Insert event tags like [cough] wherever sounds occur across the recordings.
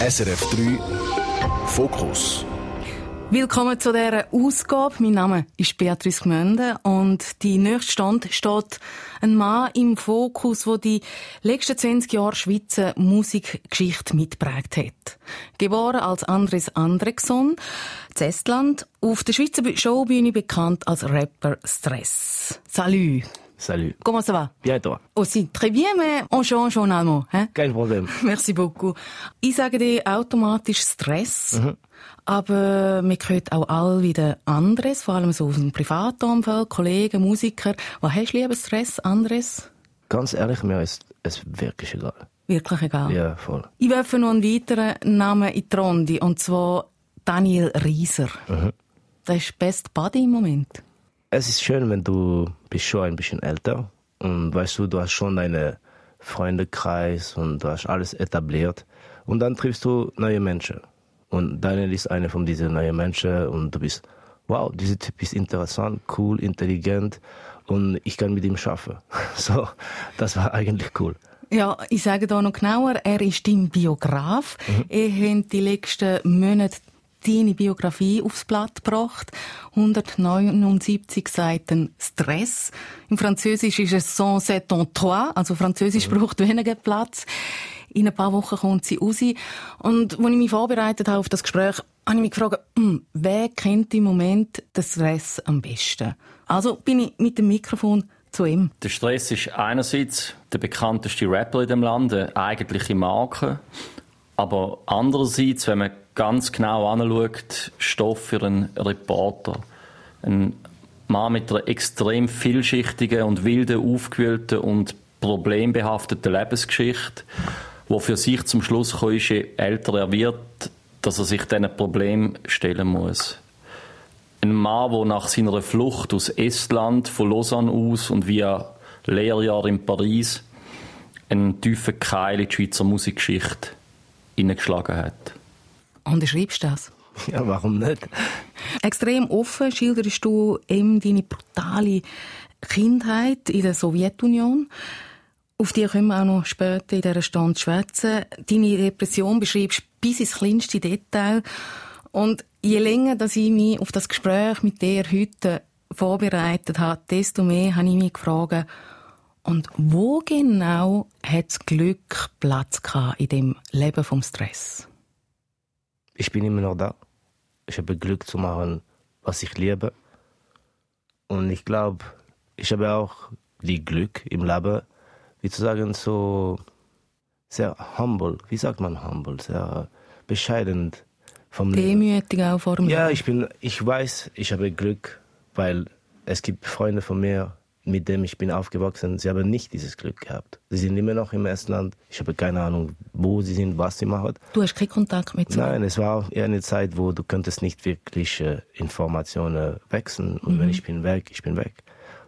SRF 3 Fokus. Willkommen zu dieser Ausgabe. Mein Name ist Beatrice Gmünde und die nächste Stand steht ein Mann im Fokus, der die letzten 20 Jahre Schweizer Musikgeschichte mitprägt hat. Geboren als Andres Andrexon, in Estland, auf der Schweizer Showbühne bekannt als Rapper Stress. Salut! Salut. Comment ça va? Bien et toi? Aussi très bien, mais on change en allemand. Hein? Kein Problem. [laughs] Merci beaucoup. Ich sage dir automatisch Stress. Mhm. Aber man hört auch all wieder anderes, vor allem so aus dem Privatumfeld, Kollegen, Musiker. Was hast du lieber Stress, anderes? Ganz ehrlich, mir ist es wirklich egal. Wirklich egal? Ja, voll. Ich werfe noch einen weiteren Namen in die Runde, und zwar Daniel Rieser. Mhm. Das ist Best Buddy im Moment. Es ist schön, wenn du bist schon ein bisschen älter und weißt du, du hast schon deinen Freundekreis und du hast alles etabliert und dann triffst du neue Menschen und Daniel ist einer von diesen neuen Menschen und du bist, wow, dieser Typ ist interessant, cool, intelligent und ich kann mit ihm schaffen. [laughs] So, das war eigentlich cool. Ja, ich sage da noch genauer, er ist dein Biograf. Mhm. Er hat die letzten Monate deine Biografie aufs Blatt gebracht. 179 Seiten Stress. Im Französisch ist es sans c'est trois, also Französisch mhm. braucht weniger Platz. In ein paar Wochen kommt sie raus. Und als ich mich vorbereitet habe auf das Gespräch, habe ich mich gefragt, hm, wer kennt im Moment den Stress am besten? Also bin ich mit dem Mikrofon zu ihm. Der Stress ist einerseits der bekannteste Rapper in dem Land, eine eigentliche Marke. Aber andererseits, wenn man ganz genau anschaut, Stoff für einen Reporter. Ein Mann mit einer extrem vielschichtigen und wilden, aufgewühlten und problembehafteten Lebensgeschichte, wo für sich zum Schluss je älter er wird, dass er sich diesen Problem stellen muss. Ein Mann, der nach seiner Flucht aus Estland, von Lausanne aus und via Lehrjahr in Paris einen tiefen Keil in die Schweizer Musikgeschichte hineingeschlagen hat. Unterschreibst du das? [laughs] Ja, warum nicht? Extrem offen schilderst du eben deine brutale Kindheit in der Sowjetunion. Auf die können wir auch noch später in dieser Stunde schwätzen. Deine Depression beschreibst bis ins kleinste Detail. Und je länger dass ich mich auf das Gespräch mit dir heute vorbereitet habe, desto mehr habe ich mich gefragt, und wo genau hat das Glück Platz gehabt in dem Leben vom Stress? Ich bin immer noch da. Ich habe Glück zu machen, was ich liebe. Und ich glaube, ich habe auch die Glück im Leben, wie zu sagen, so sehr humble. Wie sagt man humble? Sehr bescheiden vom Demütig auch vor dem Ja, ich bin, ich weiß, ich habe Glück, weil es gibt Freunde von mir, mit dem ich bin aufgewachsen, sie haben nicht dieses Glück gehabt. Sie sind immer noch im Estland. Ich habe keine Ahnung, wo sie sind, was sie machen. Du hast keinen Kontakt mit sie? Nein, es war eher eine Zeit, wo du könntest nicht wirklich äh, Informationen wechseln. Und mhm. wenn ich bin weg, ich bin weg.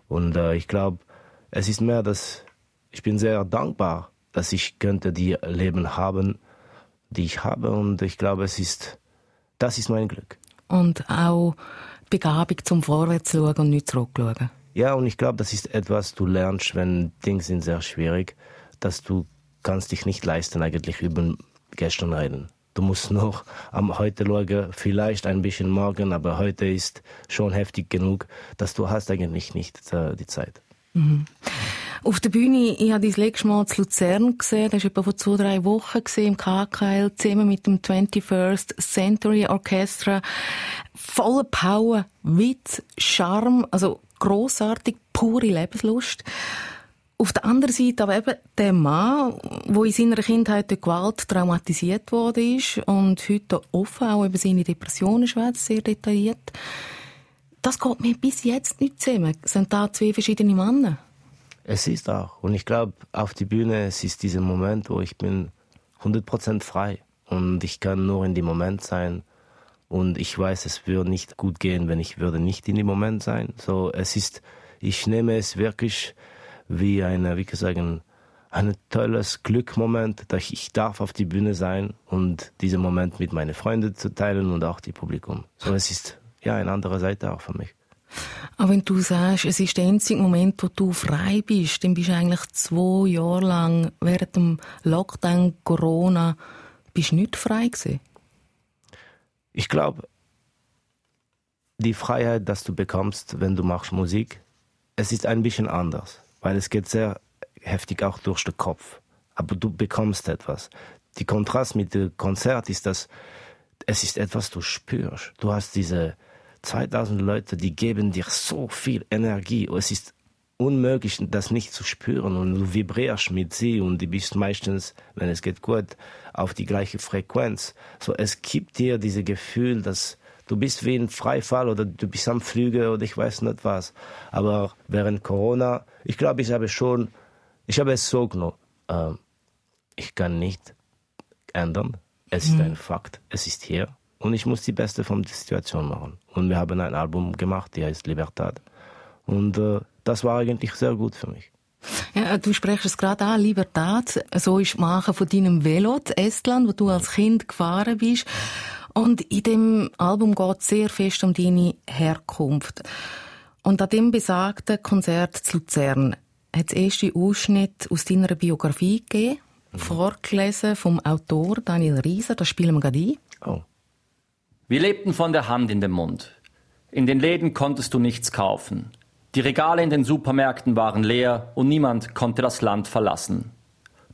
Und äh, ich glaube, es ist mehr, dass ich bin sehr dankbar, dass ich könnte die Leben haben, die ich habe. Und ich glaube, es ist, das ist mein Glück. Und auch Begabung zum Vorwärts schauen und nicht zurückschauen. Ja, und ich glaube, das ist etwas, du lernst, wenn Dinge sind sehr schwierig, dass du kannst dich nicht leisten, eigentlich über gestern reden. Du musst noch am heute schauen, vielleicht ein bisschen morgen, aber heute ist schon heftig genug, dass du hast eigentlich nicht äh, die Zeit. Mhm. Auf der Bühne, ich habe dein letzte Mal zu Luzern gesehen, das war etwa vor zwei, drei Wochen im KKL, zusammen mit dem 21st Century Orchestra. Voller Power, Witz, Charme, also großartig, pure Lebenslust. Auf der anderen Seite aber eben der Mann, der in seiner Kindheit durch Gewalt traumatisiert ist und heute offen auch über seine Depressionen schwätzt, sehr detailliert. Das geht mir bis jetzt nicht zusammen. Sind da zwei verschiedene Männer. Es ist auch. Und ich glaube, auf die Bühne, es ist dieser Moment, wo ich bin 100% frei. Und ich kann nur in dem Moment sein. Und ich weiß, es würde nicht gut gehen, wenn ich würde nicht in dem Moment sein. So, es ist, ich nehme es wirklich wie eine, wie gesagt, ein tolles Glückmoment, dass ich darf auf die Bühne sein und diesen Moment mit meinen Freunden zu teilen und auch die Publikum. So, es ist ja eine andere Seite auch für mich. Aber wenn du sagst, es ist der einzige Moment, wo du frei bist, dann bist du eigentlich zwei Jahre lang während dem Lockdown, Corona bist nicht frei gewesen? Ich glaube, die Freiheit, dass du bekommst, wenn du machst Musik, es ist ein bisschen anders, weil es geht sehr heftig auch durch den Kopf. Aber du bekommst etwas. Die Kontrast mit dem Konzert ist, dass es ist etwas, du spürst. Du hast diese 2000 Leute, die geben dir so viel Energie. Es ist unmöglich, das nicht zu spüren. Und du vibrierst mit sie und du bist meistens, wenn es geht gut, auf die gleiche Frequenz. So, es gibt dir dieses Gefühl, dass du bist wie ein Freifall oder du bist am Flüge oder ich weiß nicht was. Aber während Corona, ich glaube, ich habe schon, ich habe es so genommen. Äh, ich kann nicht ändern. Es mhm. ist ein Fakt. Es ist hier. Und ich muss die Beste von der Situation machen. Und wir haben ein Album gemacht, die heißt Libertad. Und äh, das war eigentlich sehr gut für mich. Ja, du sprichst es gerade an, Libertad. So ist Machen von deinem Velo, Estland, wo du als Kind gefahren bist. Und in dem Album geht es sehr fest um deine Herkunft. Und an dem besagten Konzert zu Luzern hat es erste Ausschnitt aus deiner Biografie gegeben, mhm. vorgelesen vom Autor Daniel Rieser. Das spielen wir gerade ein. Oh. Wir lebten von der Hand in den Mund. In den Läden konntest du nichts kaufen. Die Regale in den Supermärkten waren leer und niemand konnte das Land verlassen.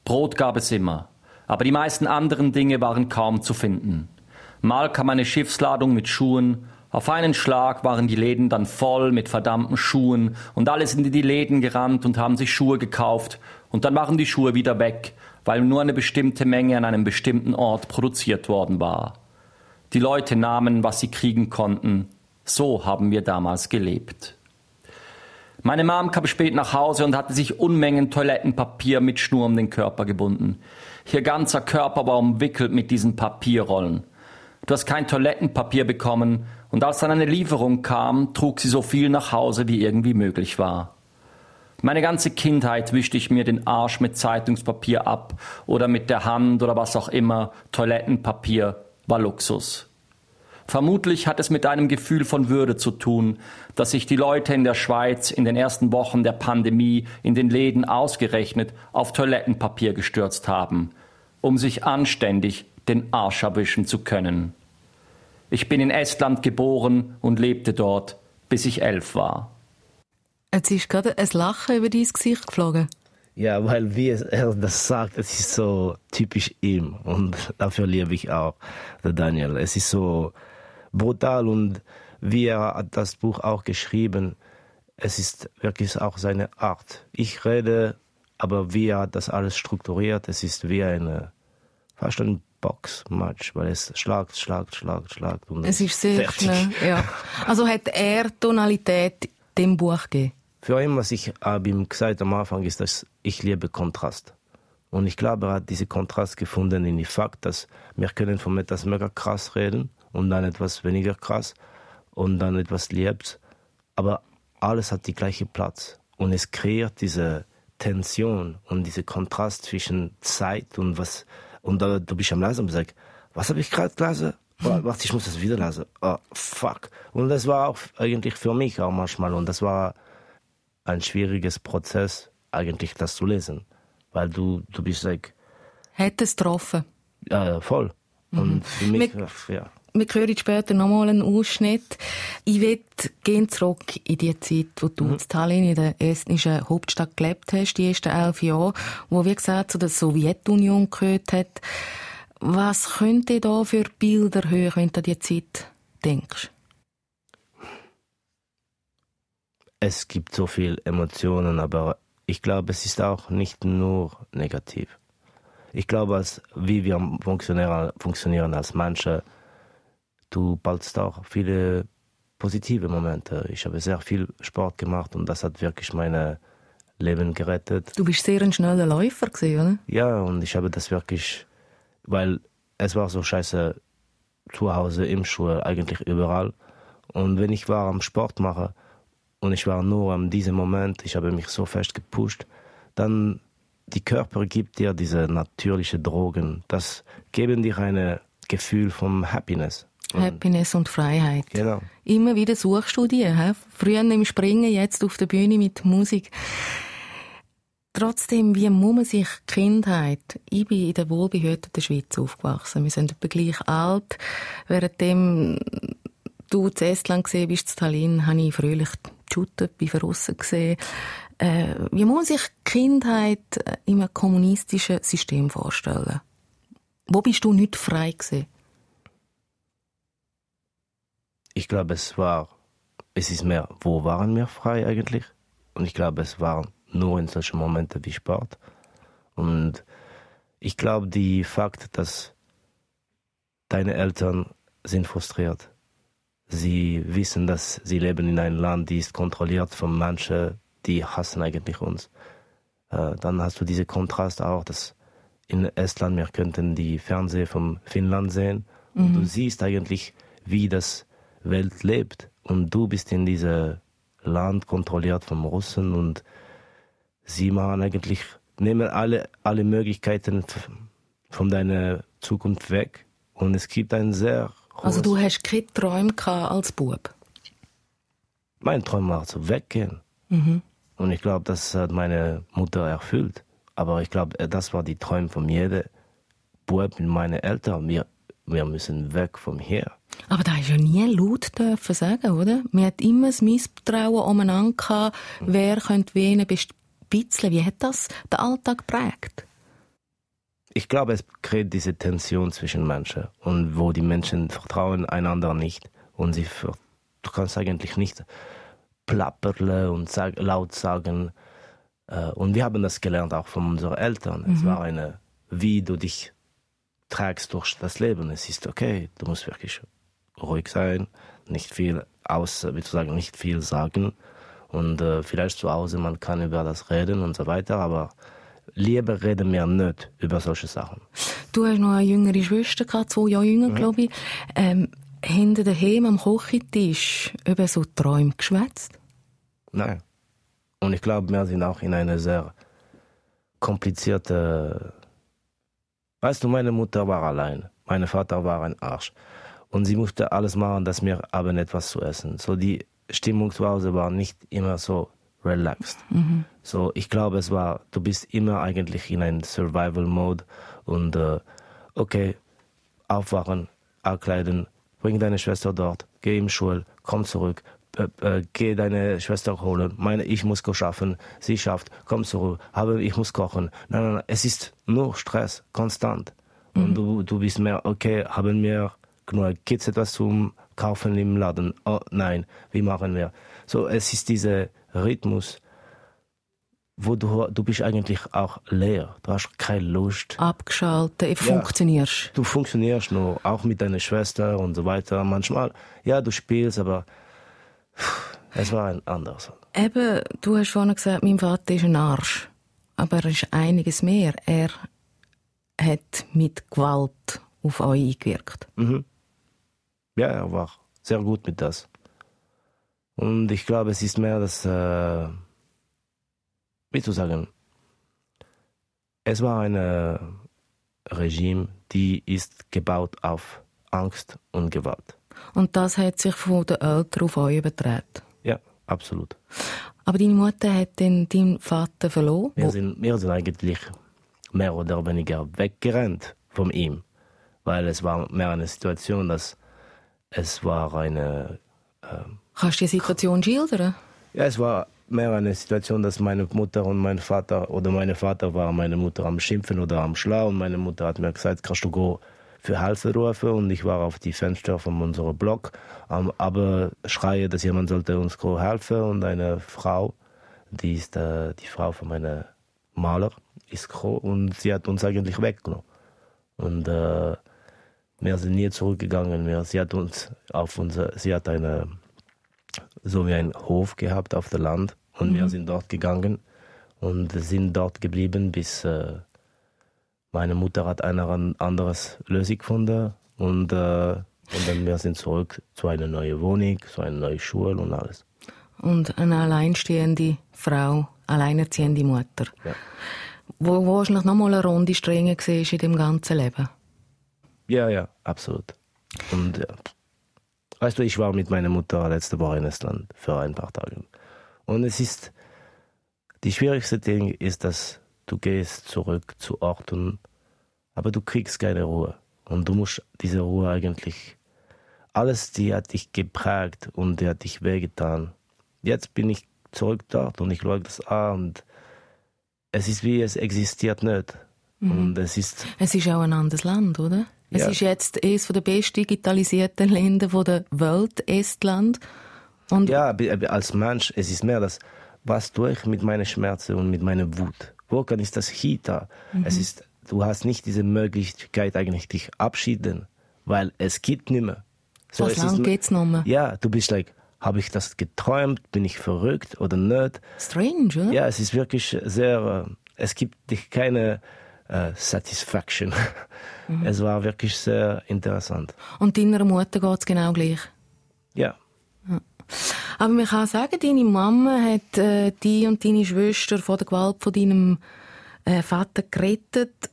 Brot gab es immer, aber die meisten anderen Dinge waren kaum zu finden. Mal kam eine Schiffsladung mit Schuhen, auf einen Schlag waren die Läden dann voll mit verdammten Schuhen und alle sind in die Läden gerannt und haben sich Schuhe gekauft und dann waren die Schuhe wieder weg, weil nur eine bestimmte Menge an einem bestimmten Ort produziert worden war. Die Leute nahmen, was sie kriegen konnten. So haben wir damals gelebt. Meine Mom kam spät nach Hause und hatte sich Unmengen Toilettenpapier mit Schnur um den Körper gebunden. Ihr ganzer Körper war umwickelt mit diesen Papierrollen. Du hast kein Toilettenpapier bekommen und als dann eine Lieferung kam, trug sie so viel nach Hause, wie irgendwie möglich war. Meine ganze Kindheit wischte ich mir den Arsch mit Zeitungspapier ab oder mit der Hand oder was auch immer. Toilettenpapier war Luxus. Vermutlich hat es mit einem Gefühl von Würde zu tun, dass sich die Leute in der Schweiz in den ersten Wochen der Pandemie in den Läden ausgerechnet auf Toilettenpapier gestürzt haben, um sich anständig den Arsch erwischen zu können. Ich bin in Estland geboren und lebte dort, bis ich elf war. Jetzt ist gerade ein Lachen über dein Gesicht geflogen. Ja, weil wie er das sagt, es ist so typisch ihm und dafür liebe ich auch der Daniel. Es ist so brutal und wie er hat das Buch auch geschrieben, es ist wirklich auch seine Art. Ich rede, aber wie er hat das alles strukturiert, es ist wie eine fast ein Boxmatch, weil es schlagt, schlagt, schlagt, schlagt. Und es ist sehr fertig. schnell, ja. Also hat er Tonalität dem Buch gegeben? Für ihn, was ich habe ihm gesagt am Anfang, ist, dass ich liebe Kontrast. Und ich glaube, er hat diesen Kontrast gefunden in dem Fakt, dass wir können von etwas mega krass reden und dann etwas weniger krass und dann etwas Liebes. Aber alles hat die gleiche Platz. Und es kreiert diese Tension und diesen Kontrast zwischen Zeit und was. Und da, du bist am Lesen und sagst, was habe ich gerade gelesen? Oh, warte, ich muss das wieder lesen. Oh, fuck. Und das war auch eigentlich für mich auch manchmal. Und das war ein schwieriges Prozess, eigentlich das zu lesen. Weil du, du bist like. Hätte es getroffen. Ja, voll. Und mhm. für mich, ja wir hören später nochmal einen Ausschnitt. Ich will gehen zurück in die Zeit, wo du mhm. in Tallinn in der estnischen Hauptstadt gelebt hast, die ersten elf Jahre, wo, wie gesagt, zu der Sowjetunion gehört hat. Was könnte da für Bilder hören, wenn du an die Zeit denkst? Es gibt so viele Emotionen, aber ich glaube, es ist auch nicht nur negativ. Ich glaube, als, wie wir funktionieren, funktionieren als Menschen, du baldst auch viele positive Momente. Ich habe sehr viel Sport gemacht und das hat wirklich mein Leben gerettet. Du bist sehr ein schneller Läufer gewesen, oder? Ja, und ich habe das wirklich, weil es war so scheiße zu Hause, im Schule, eigentlich überall. Und wenn ich war am Sport machen und ich war nur an diesem Moment, ich habe mich so fest gepusht, dann die Körper gibt dir diese natürlichen Drogen. Das geben dir ein Gefühl von Happiness. Happiness und Freiheit. Genau. Immer wieder suchst du die. He? Früher im Springen, jetzt auf der Bühne mit Musik. Trotzdem, wie muss man sich Kindheit, ich bin in der wohlbehüteten Schweiz aufgewachsen, wir sind etwa gleich alt, währenddem du zu Estland gesehen bist, zu Tallinn, habe ich fröhlich geshootet, bin verrissen gesehen. Äh, wie muss man sich Kindheit in einem kommunistischen System vorstellen? Wo bist du nicht frei gewesen? Ich glaube, es war, es ist mehr, wo waren wir frei eigentlich? Und ich glaube, es waren nur in solchen Momenten wie Sport. Und ich glaube, die Fakt, dass deine Eltern sind frustriert. Sie wissen, dass sie leben in einem Land, die ist kontrolliert von Menschen, die hassen eigentlich uns. Äh, dann hast du diese Kontrast auch, dass in Estland wir könnten die Fernseher von Finnland sehen und mhm. du siehst eigentlich, wie das Welt lebt und du bist in diesem Land kontrolliert von Russen und sie machen eigentlich, nehmen alle, alle Möglichkeiten von deiner Zukunft weg. Und es gibt ein sehr Also du hast keine Träume als Bub? Mein Traum war zu weggehen. Mhm. Und ich glaube, das hat meine Mutter erfüllt. Aber ich glaube, das war die Träume von jedem Bub mit meinen Eltern. Wir, wir müssen weg von hier. Aber da ist ja nie laut dürfen sagen, oder? Man hat immer das Misstrauen umeinander gehabt, wer könnte wen bisschen. Wie hat das den Alltag geprägt? Ich glaube, es kreiert diese Tension zwischen Menschen und wo die Menschen vertrauen einander nicht und sie du kannst eigentlich nicht plappern und sag, laut sagen. Äh, und wir haben das gelernt auch von unseren Eltern. Mhm. Es war eine, wie du dich trägst durch das Leben. Es ist okay, du musst wirklich ruhig sein, nicht viel aus, wie zu sagen, nicht viel sagen und äh, vielleicht zu Hause, man kann über das reden und so weiter, aber lieber reden wir nicht über solche Sachen. Du hast noch eine jüngere Schwester gehabt, zwei Jahre jünger, mhm. glaube ich. Ähm, hinter daheim am Küchentisch über so Träume geschwätzt? Nein. Und ich glaube, wir sind auch in einer sehr komplizierten. Weißt du, meine Mutter war allein, mein Vater war ein Arsch. Und sie musste alles machen, dass wir haben etwas zu essen. So die Stimmung zu Hause war nicht immer so relaxed. Mhm. So, ich glaube, es war, du bist immer eigentlich in einem Survival-Mode und äh, okay, aufwachen, abkleiden, bring deine Schwester dort, geh in Schule, komm zurück, äh, äh, geh deine Schwester holen, meine, ich muss schaffen, sie schafft, komm zurück, habe, ich muss kochen. Nein, nein, nein, es ist nur Stress, konstant. Mhm. Und du, du bist mehr, okay, haben wir genug, gibt's etwas zum kaufen im Laden. Oh nein, wie machen wir? So, es ist dieser Rhythmus, wo du, du bist eigentlich auch leer. Du hast keine Lust. Abgeschaltet, ja, funktionierst. Du funktionierst nur, auch mit deiner Schwester und so weiter. Manchmal, ja, du spielst, aber es war ein anderes. Eben, du hast vorhin gesagt, mein Vater ist ein Arsch. Aber er ist einiges mehr. Er hat mit Gewalt auf euch eingewirkt. Mhm ja, er war sehr gut mit das. Und ich glaube, es ist mehr das, äh, wie zu sagen, es war ein äh, Regime, die ist gebaut auf Angst und Gewalt. Und das hat sich von den Eltern auf euch übertragen? Ja, absolut. Aber deine Mutter hat den, deinen Vater verloren? Wir sind, wir sind eigentlich mehr oder weniger weggerannt von ihm, weil es war mehr eine Situation, dass es war eine. Ähm, Kannst du die Situation schildern? Ja, es war mehr eine Situation, dass meine Mutter und mein Vater oder mein Vater war meine Mutter am Schimpfen oder am Schlau und meine Mutter hat mir gesagt, kannst du go für Hilfe rufen und ich war auf die Fenster von unserem Block, um, aber schreie, dass jemand sollte uns helfen und eine Frau, die ist äh, die Frau von meinem Maler, ist gekommen und sie hat uns eigentlich weggenommen und äh, wir sind nie zurückgegangen. Wir, sie hat uns auf unser, sie hat eine, so wie einen Hof gehabt auf dem Land und mhm. wir sind dort gegangen und sind dort geblieben, bis äh, meine Mutter hat eine anderes Lösung gefunden und, äh, und dann wir sind zurück zu einer neuen Wohnung, zu einer neuen Schule und alles. Und eine alleinstehende Frau, alleinerziehende Mutter. Ja. Wo, wo wahrscheinlich noch mal eine Runde strenger war in dem ganzen Leben. Ja, ja, absolut. Und ja. Weißt du, ich war mit meiner Mutter letzte Woche in Estland für ein paar Tage. Und es ist Die schwierigste Ding ist, dass du gehst zurück zu Orten, aber du kriegst keine Ruhe. Und du musst diese Ruhe eigentlich, alles, die hat dich geprägt und die hat dich wehgetan. Jetzt bin ich zurück dort und ich schaue das an und es ist wie, es existiert nicht. Mhm. Und es ist... Es ist auch ein anderes Land, oder? Es ja. ist jetzt eines der best digitalisierten Länder der Welt, Estland. Und ja, als Mensch, es ist mehr das, was tue ich mit meinen Schmerzen und mit meiner Wut? Wo kann ich das Hita? Mhm. Es ist, du hast nicht diese Möglichkeit eigentlich dich abschieden, weil es geht nicht mehr. So, was lange geht's noch mehr? Ja, du bist like, habe ich das geträumt? Bin ich verrückt oder nicht? Strange, oder? Ja, es ist wirklich sehr, äh, es gibt dich keine uh, Satisfaction. [laughs] Mhm. Es war wirklich sehr interessant. Und deiner Mutter geht es genau gleich? Ja. Aber man kann sagen, deine Mama hat äh, die und deine Schwester vor der Gewalt von deinem äh, Vater gerettet.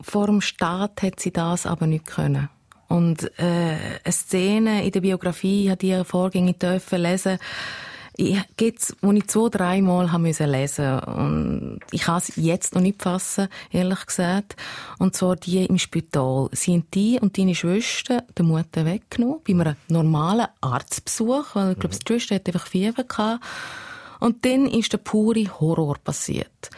Vor dem Staat hat sie das aber nicht können. Und äh, eine Szene in der Biografie, ich habe ihre Vorgänge dürfen lesen, ich, geht's, wo ich zwei, dreimal haben müssen lesen und ich kann es jetzt noch nicht fassen, ehrlich gesagt. Und zwar die im Spital. Sie haben die und deine Schwester der Mutter weggenommen, bei einem normalen Arztbesuch, weil ich glaube, die Schwester hatte einfach Fieber gehabt. Und dann ist der pure Horror passiert.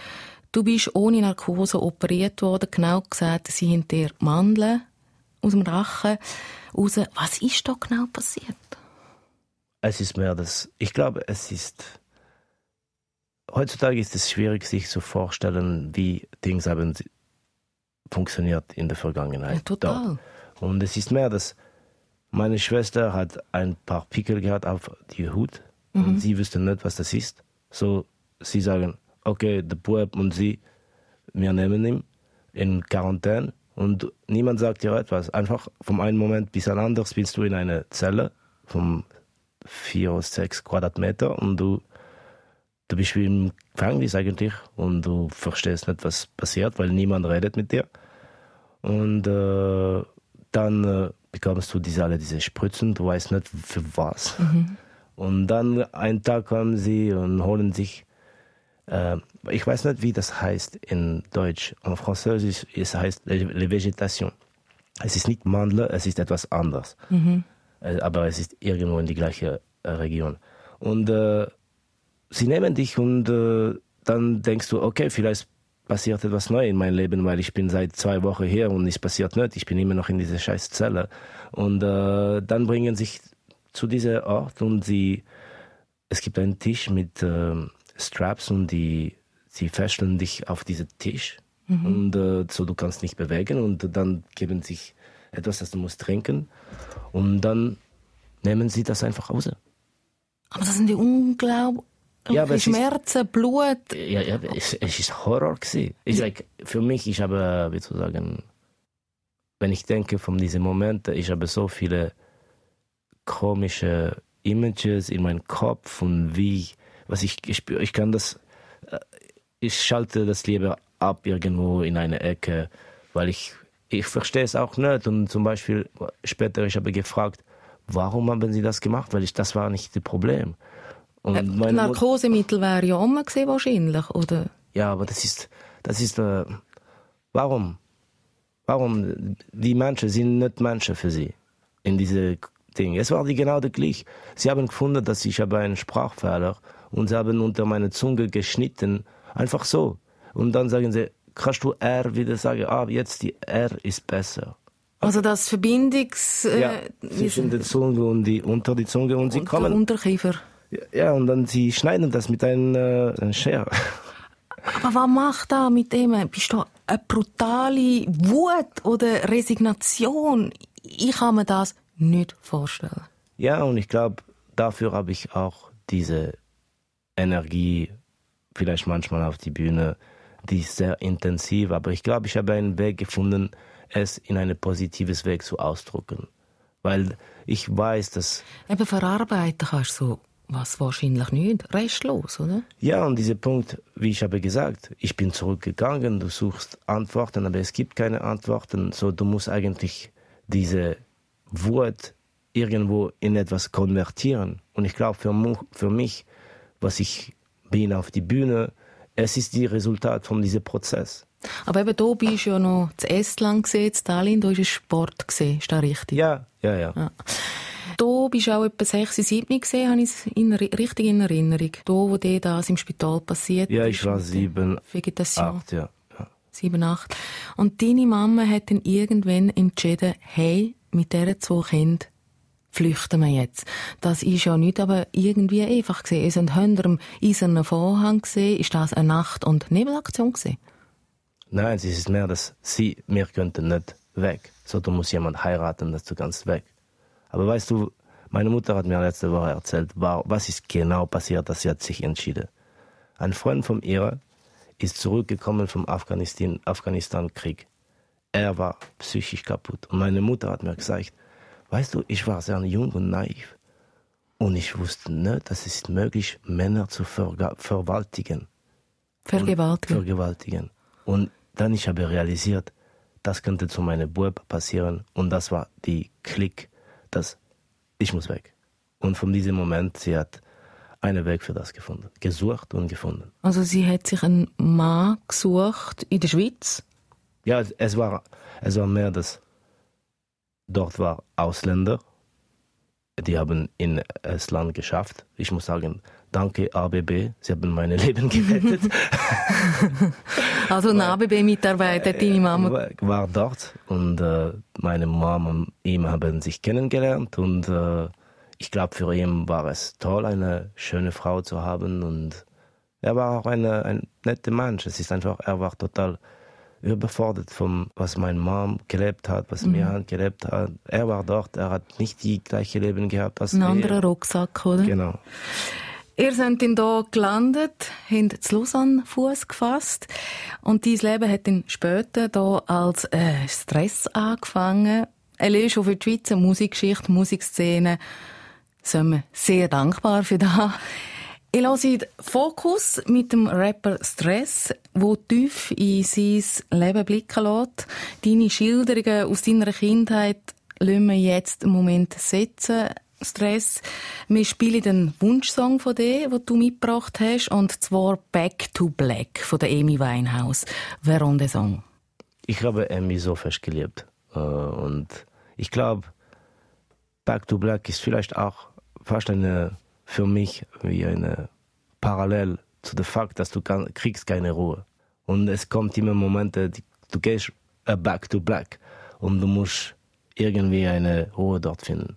Du bist ohne Narkose operiert worden, genau gesagt, sie haben dir Mandeln aus dem Rachen raus. Was ist da genau passiert? Es ist mehr das, ich glaube, es ist, heutzutage ist es schwierig, sich zu vorstellen, wie Dinge haben funktioniert in der Vergangenheit. Ja, total. Dort. Und es ist mehr das, meine Schwester hat ein paar Pickel gehabt auf die Hut mhm. und sie wüsste nicht, was das ist. So, sie sagen, okay, der Bub und sie, wir nehmen ihn in Quarantäne und niemand sagt dir etwas. Einfach vom einen Moment bis an anders bist du in einer Zelle, vom vier, sechs Quadratmeter und du, du bist wie im Gefängnis eigentlich und du verstehst nicht, was passiert, weil niemand redet mit dir. Und äh, dann äh, bekommst du diese, alle diese Spritzen, du weißt nicht für was. Mhm. Und dann einen Tag kommen sie und holen sich äh, ich weiß nicht, wie das heißt in Deutsch. En Französisch es heißt Le Vegetation. Es ist nicht Mandel, es ist etwas anderes. Mhm. Äh, aber es ist irgendwo in die gleiche äh, Region. Und äh, sie nehmen dich und äh, dann denkst du, okay, vielleicht passiert etwas Neues in meinem Leben, weil ich bin seit zwei Wochen hier und es passiert nicht. Ich bin immer noch in dieser scheiß Zelle. Und äh, dann bringen sich zu diesem Ort und sie, es gibt einen Tisch mit äh, Straps und die, sie fesseln dich auf diesen Tisch mhm. und äh, so du kannst nicht bewegen und dann geben sich etwas, das du musst trinken und dann nehmen sie das einfach raus. Aber das sind die unglaublichen ja, Schmerzen, ist, Blut. Ja, ja es, es ist Horror gewesen. Ich, like, für mich, ich habe, wie zu sagen, wenn ich denke von diesen Momenten, ich habe so viele komische Images in meinem Kopf und wie was ich, ich spüre, ich kann das, äh, ich schalte das lieber ab irgendwo in eine Ecke, weil ich, ich verstehe es auch nicht. Und zum Beispiel später, ich habe gefragt, warum haben Sie das gemacht? Weil ich, das war nicht das Problem. Und äh, Narkosemittel wäre ja immer gesehen wahrscheinlich, oder? Ja, aber das ist, das ist, äh, warum? Warum? Die Menschen sind nicht Menschen für Sie in diese Ding. Es war die genau das gleiche. Sie haben gefunden, dass ich habe einen Sprachfehler und sie haben unter meine Zunge geschnitten. Einfach so. Und dann sagen sie, kannst du R wieder sagen? Ah, jetzt die R ist besser. Also das Verbindungs... Äh, ja, zwischen der Zunge und die, unter die Zunge und sie und kommen... Unterkiefer. Ja, und dann sie schneiden das mit einem, äh, Schere. Aber was macht da mit dem? Bist du eine brutale Wut oder Resignation? Ich kann mir das nicht vorstellen. Ja, und ich glaube, dafür habe ich auch diese Energie, vielleicht manchmal auf die Bühne, die ist sehr intensiv, aber ich glaube, ich habe einen Weg gefunden, es in ein positives Weg zu ausdrücken. Weil ich weiß, dass... Eben verarbeiten kannst du was wahrscheinlich nicht, restlos, oder? Ja, und dieser Punkt, wie ich habe gesagt, ich bin zurückgegangen, du suchst Antworten, aber es gibt keine Antworten, so du musst eigentlich diese Wut irgendwo in etwas konvertieren. Und ich glaube, für, für mich was ich bin auf die Bühne, es ist die Resultat von diesem Prozess. Aber eben hier bist du ja noch zu Estland gesehen, zu Tallinn, da war es Sport gesehen, ist das richtig? Ja, ja, ja. ja. Da bist du auch etwa 6, 7 gesehen, habe ich es in, richtig in Erinnerung. Da, wo dir das im Spital passiert Ja, ich war 7, Vegetation. 8, ja. ja. 7, 8. Und deine Mama hat dann irgendwann entschieden, hey, mit diesen zwei Kindern flüchten wir jetzt. Das ist ja nicht aber irgendwie einfach gesehen. Es sind hinter dem eisernen Vorhang gesehen. Ist das eine Nacht- und Nebelaktion gesehen? Nein, es ist mehr, dass sie, wir könnten nicht weg. So, du musst jemand heiraten, dass du kannst weg. Aber weißt du, meine Mutter hat mir letzte Woche erzählt, was ist genau passiert, dass sie hat sich entschieden. Ein Freund von ihr ist zurückgekommen vom Afghanistan, Afghanistan-Krieg. Er war psychisch kaputt. Und meine Mutter hat mir gesagt, weißt du, ich war sehr jung und naiv. Und ich wusste nicht, dass es möglich ist, Männer zu ver verwaltigen. Vergewaltigen. Und vergewaltigen. Und dann ich habe realisiert, das könnte zu meinem Bub passieren. Und das war die Klick dass ich muss weg. Und von diesem Moment, sie hat einen Weg für das gefunden, gesucht und gefunden. Also sie hat sich einen Mann gesucht in der Schweiz? Ja, es war, es war mehr, dass dort war Ausländer, die haben in das Land geschafft. Ich muss sagen, danke ABB, Sie haben mein [laughs] Leben gerettet. [laughs] also ein ABB-Mitarbeiter, deine Mama? War dort und äh, meine Mama und ihm haben sich kennengelernt und äh, ich glaube, für ihn war es toll, eine schöne Frau zu haben und er war auch eine, ein netter Mensch. Es ist einfach, er war total überfordert von was meine Mom gelebt hat, was mhm. mir gelebt hat. Er war dort, er hat nicht die gleiche Leben gehabt als Ein anderer Rucksack, oder? Genau. Ihr seid dann hier gelandet, habt zu Lausanne Fuß gefasst und dein Leben hat dann später hier als äh, Stress angefangen. Er ist für die Schweizer Musikgeschichte, Musikszene sind wir sehr dankbar für das. Ich lasse Fokus mit dem Rapper Stress, wo tief in sein Leben blicken lässt. Deine Schilderungen aus deiner Kindheit lassen wir jetzt einen Moment setzen. Stress. Wir spielen den Wunschsong von dir, den du mitgebracht hast, und zwar Back to Black von der Amy Winehouse. Warum der Song? Ich habe Amy so fest geliebt. Äh, und ich glaube, Back to Black ist vielleicht auch fast eine für mich wie eine Parallel zu dem Fakt, dass du kann, kriegst keine Ruhe. Und es kommt immer Momente, du gehst uh, back to black und du musst irgendwie eine Ruhe dort finden.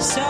So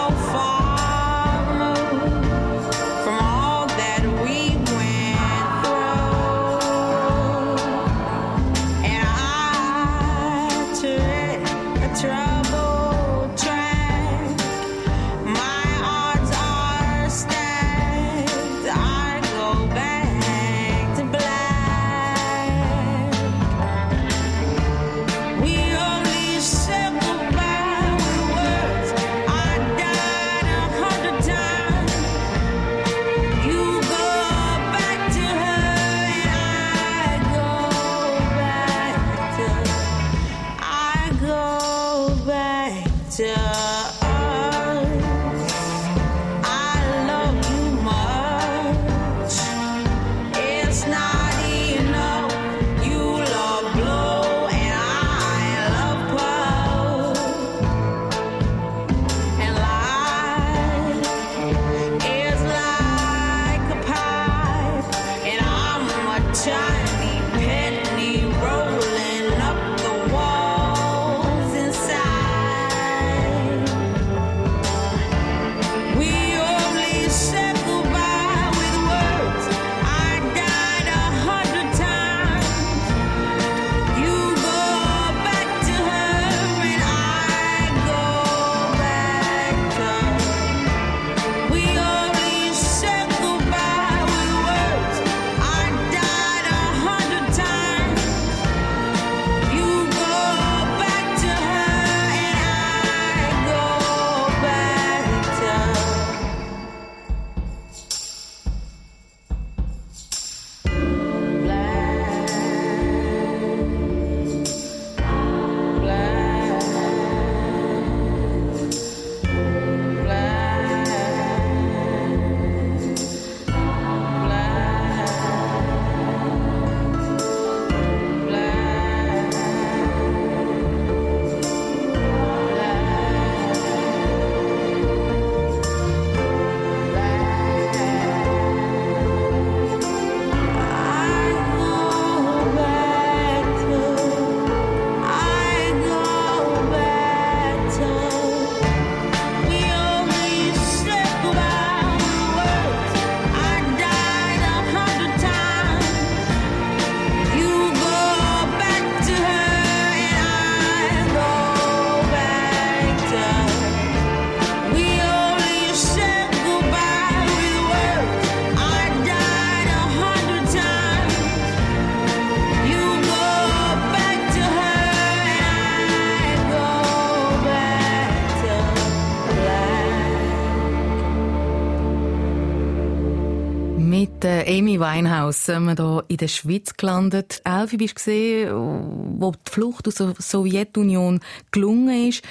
Amy Winehouse sind wir hier in der Schweiz gelandet. Elfi, bist du gesehen, wo die Flucht aus der Sowjetunion gelungen ist,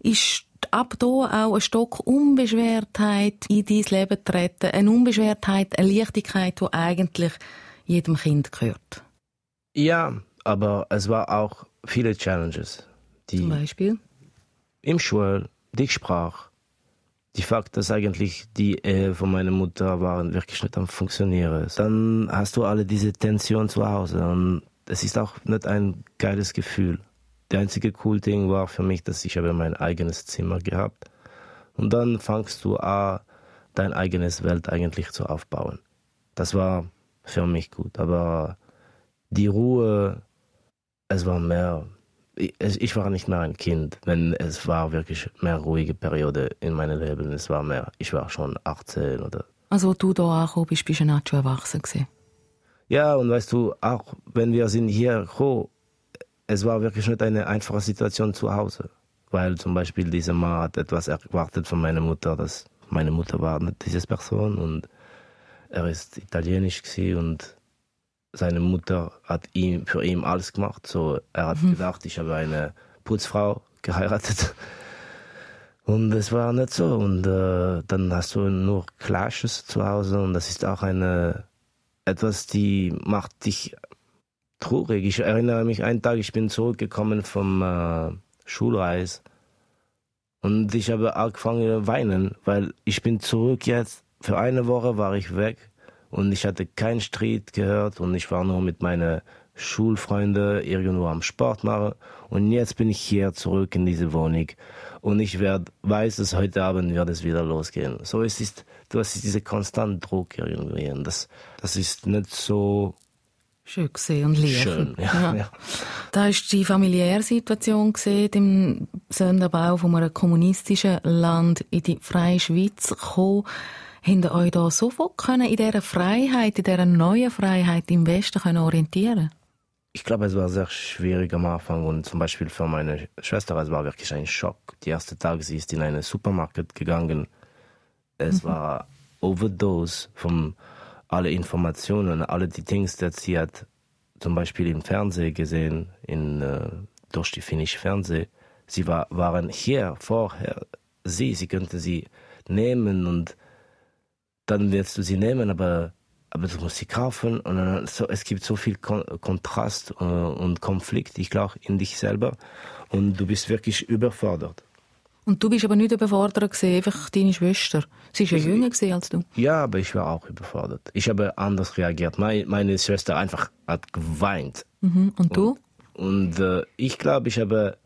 ist ab da auch ein Stock Unbeschwertheit in dein Leben treten. Eine Unbeschwertheit, eine Leichtigkeit, die eigentlich jedem Kind gehört. Ja, aber es war auch viele Challenges. Die Zum Beispiel? Im Schul, die Sprache, die Fakt, dass eigentlich die Ehe von meiner Mutter waren wirklich nicht am funktionieren. Dann hast du alle diese Tension zu Hause und es ist auch nicht ein geiles Gefühl. Der einzige cool Ding war für mich, dass ich habe mein eigenes Zimmer gehabt und dann fangst du an, dein eigenes Welt eigentlich zu aufbauen. Das war für mich gut, aber die Ruhe, es war mehr ich war nicht mehr ein Kind, wenn es war wirklich mehr ruhige Periode in meinem Leben. Es war mehr, ich war schon 18 oder. Also du da angekommen bist, bist du schon erwachsen gewesen. Ja, und weißt du, auch wenn wir sind hier gekommen, es war wirklich nicht eine einfache Situation zu Hause. Weil zum Beispiel dieser Mann hat etwas erwartet von meiner Mutter, dass meine Mutter war nicht diese Person und er ist italienisch und seine Mutter hat ihm, für ihn alles gemacht. So, er hat mhm. gedacht, ich habe eine Putzfrau geheiratet. Und es war nicht so. Und äh, dann hast du nur Clashes zu Hause und das ist auch eine etwas, die macht dich traurig. Ich erinnere mich einen Tag, ich bin zurückgekommen vom äh, Schulreis und ich habe angefangen zu weinen, weil ich bin zurück jetzt. Für eine Woche war ich weg und ich hatte keinen Streit gehört und ich war nur mit meinen Schulfreunden irgendwo am Sport machen und jetzt bin ich hier zurück in diese Wohnung und ich werd, weiß, dass heute Abend wird es wieder losgehen. So es ist, du hast diese konstante Druck irgendwie und das, das ist nicht so Schön gesehen und lief. Schön, ja, ja. ja. Da ist die familiäre Situation gesehen, im Sonderbau von einem kommunistischen Land in die freie Schweiz gekommen. Habt ihr euch da sofort können in dieser Freiheit, in dieser neuen Freiheit im Westen können orientieren Ich glaube, es war sehr schwierig am Anfang und zum Beispiel für meine Schwester, es war wirklich ein Schock. Die erste Tag, sie ist in einen Supermarkt gegangen. Es mhm. war Overdose von alle Informationen, alle die Dinge, die sie hat zum Beispiel im Fernsehen gesehen, in, äh, durch die finnische Fernsehen. Sie war, waren hier vorher sie, sie könnte sie nehmen und dann wirst du sie nehmen, aber, aber du musst sie kaufen. Und dann, so, es gibt so viel Kon Kontrast äh, und Konflikt, ich glaube, in dich selber. Und du bist wirklich überfordert. Und du bist aber nicht überfordert gewesen, einfach deine Schwester. Sie ist ja jünger als du. Ja, aber ich war auch überfordert. Ich habe anders reagiert. Meine, meine Schwester einfach hat geweint. Mhm. Und du? Und, und äh, ich glaube, ich habe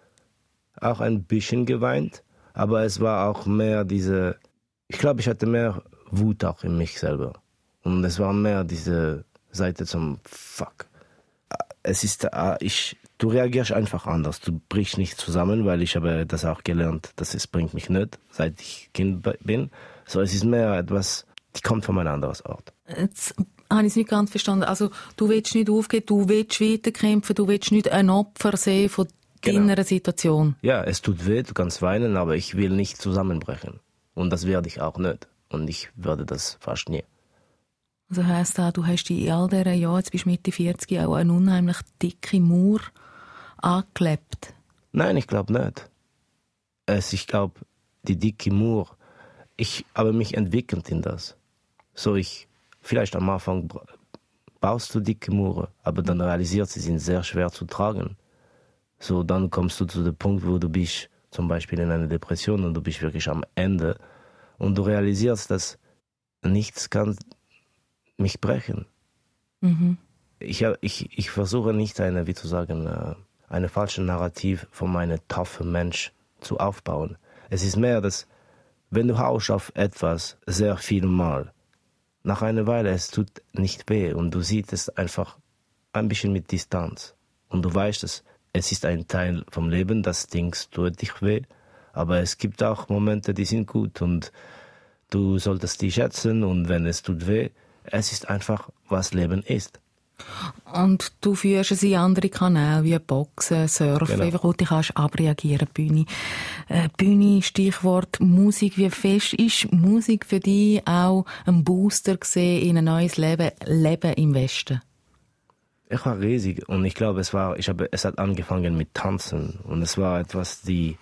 auch ein bisschen geweint, aber es war auch mehr diese. Ich glaube, ich hatte mehr Wut auch in mich selber. Und es war mehr diese Seite zum Fuck. Es ist, äh, ich, du reagierst einfach anders. Du brichst nicht zusammen, weil ich habe das auch gelernt, dass es bringt mich nicht, seit ich Kind bin. So, es ist mehr etwas, die kommt von einem anderen Ort. Jetzt habe ich es nicht ganz verstanden. Also, du willst nicht aufgeben, du willst weiterkämpfen, du willst nicht ein Opfer sehen von genau. deiner Situation. Ja, es tut weh, du kannst weinen, aber ich will nicht zusammenbrechen. Und das werde ich auch nicht. Und ich würde das fast nie. Also heisst das, du hast in all diesen Jahren, jetzt bist du Mitte 40, auch eine unheimlich dicke Mauer angeklebt? Nein, ich glaube nicht. Es, ich glaube, die dicke Mauer, ich habe mich entwickelt in das. So ich, vielleicht am Anfang baust du dicke Mauern, aber dann realisierst sie sind sehr schwer zu tragen. So dann kommst du zu dem Punkt, wo du bist, zum Beispiel in einer Depression und du bist wirklich am Ende und du realisierst, dass nichts kann mich brechen. Mhm. Ich, ich, ich versuche nicht eine, wie zu sagen, äh, eine falsche Narrativ von meinem toughen Mensch zu aufbauen. Es ist mehr, dass wenn du haust auf etwas sehr viel Mal, nach einer Weile es tut nicht weh und du siehst es einfach ein bisschen mit Distanz und du weißt, dass es ist ein Teil vom Leben, das Ding tut dich weh aber es gibt auch Momente, die sind gut und du solltest die schätzen und wenn es tut weh, es ist einfach, was Leben ist. Und du führst es in andere Kanäle wie Boxen, Surfen, genau. einfach, wo du kannst abreagieren, Bühne. Äh, Bühne, Stichwort Musik. Wie fest ist Musik für dich auch ein Booster gesehen in ein neues Leben, Leben im Westen? Ich war riesig und ich glaube, es war, ich habe, es hat angefangen mit Tanzen und es war etwas, die,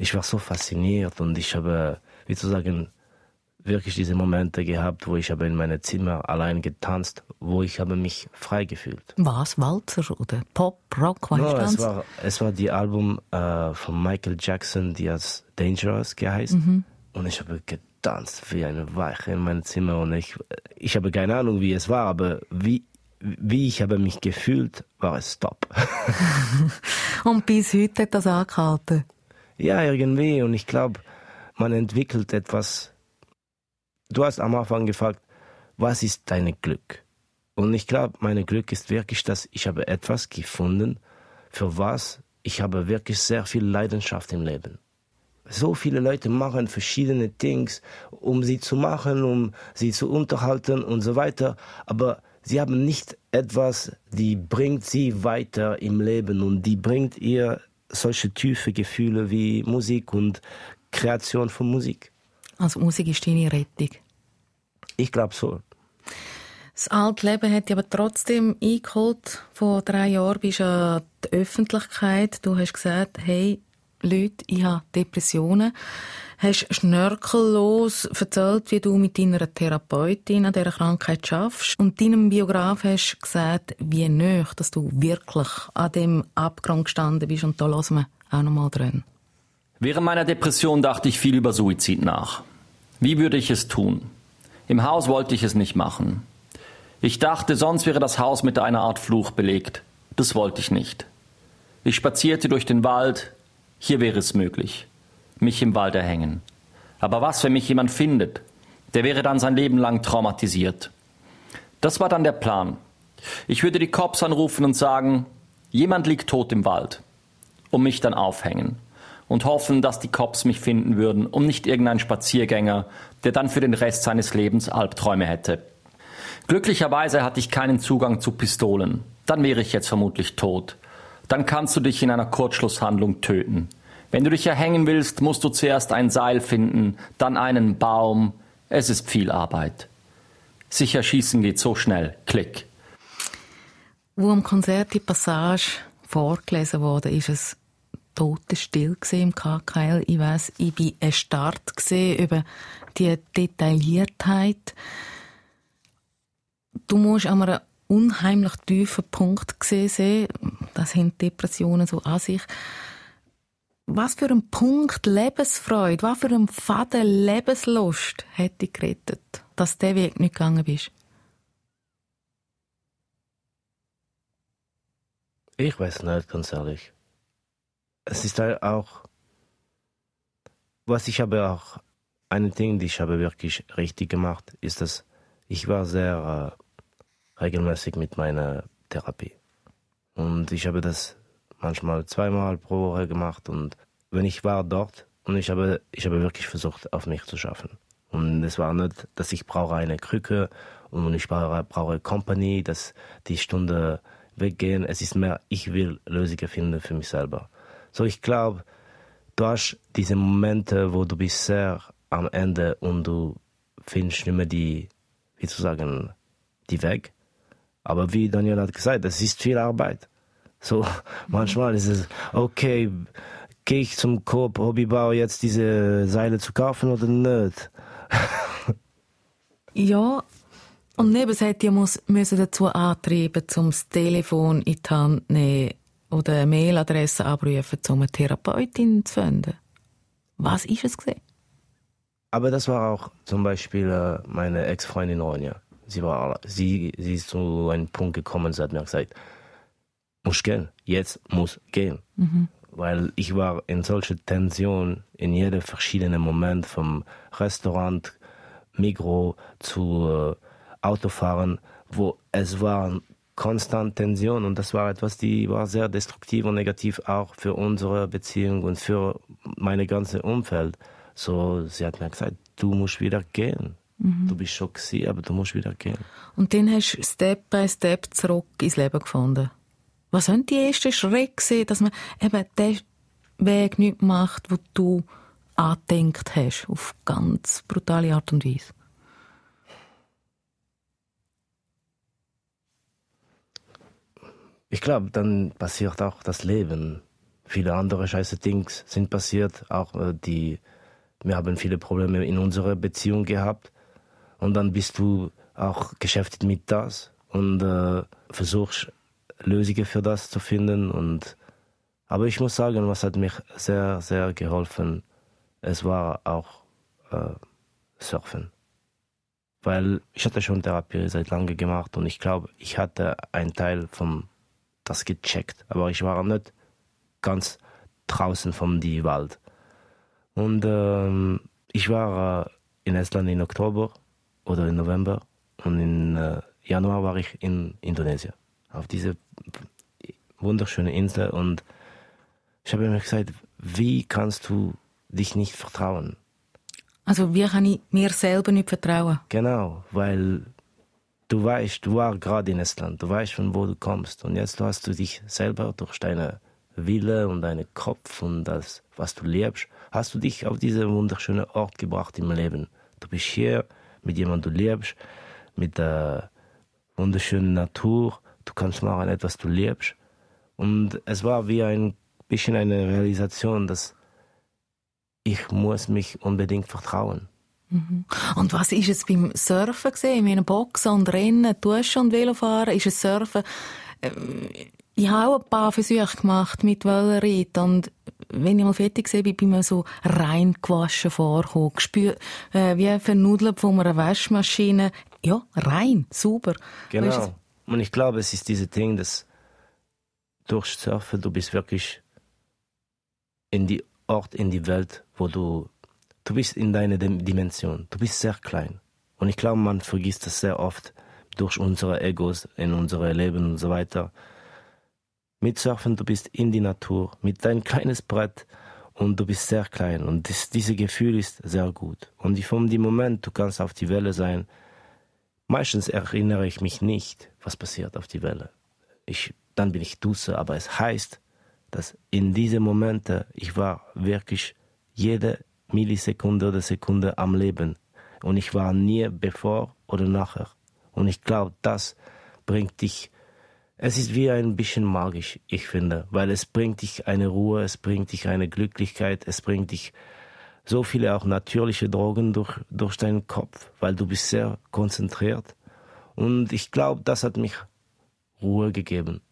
ich war so fasziniert und ich habe, wie zu sagen, wirklich diese Momente gehabt, wo ich habe in meinem Zimmer allein getanzt, wo ich habe mich frei gefühlt. Was Walzer oder Pop, Rock, was no, es war es war die Album äh, von Michael Jackson, die als Dangerous geheißen mhm. und ich habe getanzt wie eine Weiche in meinem Zimmer und ich ich habe keine Ahnung, wie es war, aber wie wie ich habe mich gefühlt, war es top. [laughs] und bis heute hat das angehalten? Ja, irgendwie. Und ich glaube, man entwickelt etwas du hast am Anfang gefragt, was ist dein Glück? Und ich glaube, mein Glück ist wirklich, dass ich habe etwas gefunden, für was ich habe wirklich sehr viel Leidenschaft im Leben. So viele Leute machen verschiedene Dinge, um sie zu machen, um sie zu unterhalten und so weiter, aber sie haben nicht etwas, die bringt sie weiter im Leben und die bringt ihr solche tiefe Gefühle wie Musik und Kreation von Musik. Also Musik ist deine Rettung? Ich glaube so. Das alte Leben hat dich aber trotzdem eingeholt. Vor drei Jahren bist du an die Öffentlichkeit. Du hast gesagt, hey, Leute, ich habe Depressionen. Hast schnörkellos erzählt, wie du mit deiner Therapeutin an dieser Krankheit schaffst. Und deinem Biograf hast gesagt, wie nöch, dass du wirklich an dem Abgrund gestanden bist. Und da lassen wir auch noch mal drin. Während meiner Depression dachte ich viel über Suizid nach. Wie würde ich es tun? Im Haus wollte ich es nicht machen. Ich dachte, sonst wäre das Haus mit einer Art Fluch belegt. Das wollte ich nicht. Ich spazierte durch den Wald. Hier wäre es möglich. Mich im Wald erhängen. Aber was, wenn mich jemand findet? Der wäre dann sein Leben lang traumatisiert. Das war dann der Plan. Ich würde die Cops anrufen und sagen, jemand liegt tot im Wald. Und mich dann aufhängen und hoffen, dass die Cops mich finden würden und nicht irgendein Spaziergänger, der dann für den Rest seines Lebens Albträume hätte. Glücklicherweise hatte ich keinen Zugang zu Pistolen. Dann wäre ich jetzt vermutlich tot. Dann kannst du dich in einer Kurzschlusshandlung töten. Wenn du dich erhängen willst, musst du zuerst ein Seil finden, dann einen Baum. Es ist viel Arbeit. Sicher schießen geht so schnell. Klick. Wo am Konzert die Passage vorgelesen wurde, ist es totenstill im KKL. Ich weiss, ich bin erstarrt über die Detailliertheit. Du musst an einem unheimlich tiefen Punkt sehen. Das haben Depressionen so an sich. Was für ein Punkt Lebensfreude, was für ein Faden Lebenslust hätte dich gerettet, dass den Weg nicht gegangen bist? Ich weiß nicht, ganz ehrlich es ist halt auch, was ich habe auch, ein Ding, die ich habe wirklich richtig gemacht, ist, dass ich war sehr äh, regelmäßig mit meiner Therapie. Und ich habe das manchmal zweimal pro Woche gemacht und wenn ich war dort und ich habe, ich habe wirklich versucht, auf mich zu schaffen. Und es war nicht, dass ich brauche eine Krücke und ich brauche, brauche Company, dass die Stunde weggehen. Es ist mehr, ich will Lösungen finden für mich selber. So, ich glaube, du hast diese Momente, wo du bist sehr am Ende und du findest nicht mehr die, wie zu sagen, die Weg. Aber wie Daniel hat gesagt, es ist viel Arbeit. So, [laughs] manchmal ist es, okay, gehe ich zum Coop Hobbybau jetzt diese Seile zu kaufen oder nicht? [laughs] ja, und neben es hätte ja müssen dazu antreiben, um das Telefon in die Hand zu nehmen oder eine Mailadresse abrufen, um eine Therapeutin zu finden. Was ist es gesehen? Aber das war auch zum Beispiel äh, meine Ex-Freundin Ronja. Sie war, sie, sie ist zu einem Punkt gekommen, sie hat mir gesagt, muss gehen, jetzt muss gehen. Mhm. Weil ich war in solcher Tension in jedem verschiedenen Moment vom Restaurant, Migro zu äh, Autofahren, wo es waren konstant Tension und das war etwas, die war sehr destruktiv und negativ auch für unsere Beziehung und für meine ganze Umfeld. So, sie hat mir gesagt, du musst wieder gehen. Mhm. Du bist schon gewesen, aber du musst wieder gehen. Und dann hast du Step by Step zurück ins Leben gefunden. Was sind die ersten Schritte dass man eben den Weg nicht macht, wo du angedenkt hast, auf ganz brutale Art und Weise? Ich glaube, dann passiert auch das Leben. Viele andere scheiße Dings sind passiert, auch äh, die, wir haben viele Probleme in unserer Beziehung gehabt. Und dann bist du auch beschäftigt mit das und äh, versuchst Lösungen für das zu finden. Und, aber ich muss sagen, was hat mich sehr, sehr geholfen, es war auch äh, Surfen. Weil ich hatte schon Therapie seit langem gemacht und ich glaube, ich hatte einen Teil von das gecheckt, aber ich war nicht ganz draußen vom die Wald. Und ähm, ich war äh, in Estland im Oktober oder im November und im äh, Januar war ich in Indonesien auf diese wunderschöne Insel und ich habe mir gesagt, wie kannst du dich nicht vertrauen? Also wie kann ich mir selber nicht vertrauen? Genau, weil du weißt, du warst gerade in Estland, du weißt, von wo du kommst und jetzt hast du dich selber durch deine Wille und deinen Kopf und das, was du lebst, hast du dich auf diesen wunderschönen Ort gebracht im Leben. Du bist hier mit jemandem du lebst, mit der wunderschönen Natur, du kannst machen etwas du lebst. Und es war wie ein bisschen eine Realisation, dass ich muss mich unbedingt vertrauen. Mhm. Und was ist es beim Surfen gesehen? Ich Boxen und Rennen, Duschen und Velofahren, ist es Surfen? Ich habe auch ein paar Versuche gemacht mit Wellenreiten und wenn ich mal fertig war, bin ich mir so rein gewaschen vorgekommen. Gespürt, äh, wie vernudelt von einer Waschmaschine. Ja, rein, super. Genau. Weißt und ich glaube, es ist dieses Ding, dass durch Surfen du bist wirklich in die Ort, in die Welt, wo du, du bist in deiner Dimension. Du bist sehr klein. Und ich glaube, man vergisst das sehr oft durch unsere Egos in unserem Leben und so weiter mit Surfen, du bist in die Natur, mit deinem kleines Brett und du bist sehr klein und das, dieses Gefühl ist sehr gut. Und von dem Moment, du kannst auf die Welle sein, meistens erinnere ich mich nicht, was passiert auf die Welle. Ich, dann bin ich Dusse, aber es heißt, dass in diesen Momenten ich war wirklich jede Millisekunde oder Sekunde am Leben und ich war nie bevor oder nachher. Und ich glaube, das bringt dich es ist wie ein bisschen magisch, ich finde, weil es bringt dich eine Ruhe, es bringt dich eine Glücklichkeit, es bringt dich so viele auch natürliche Drogen durch, durch deinen Kopf, weil du bist sehr konzentriert. Und ich glaube, das hat mich Ruhe gegeben.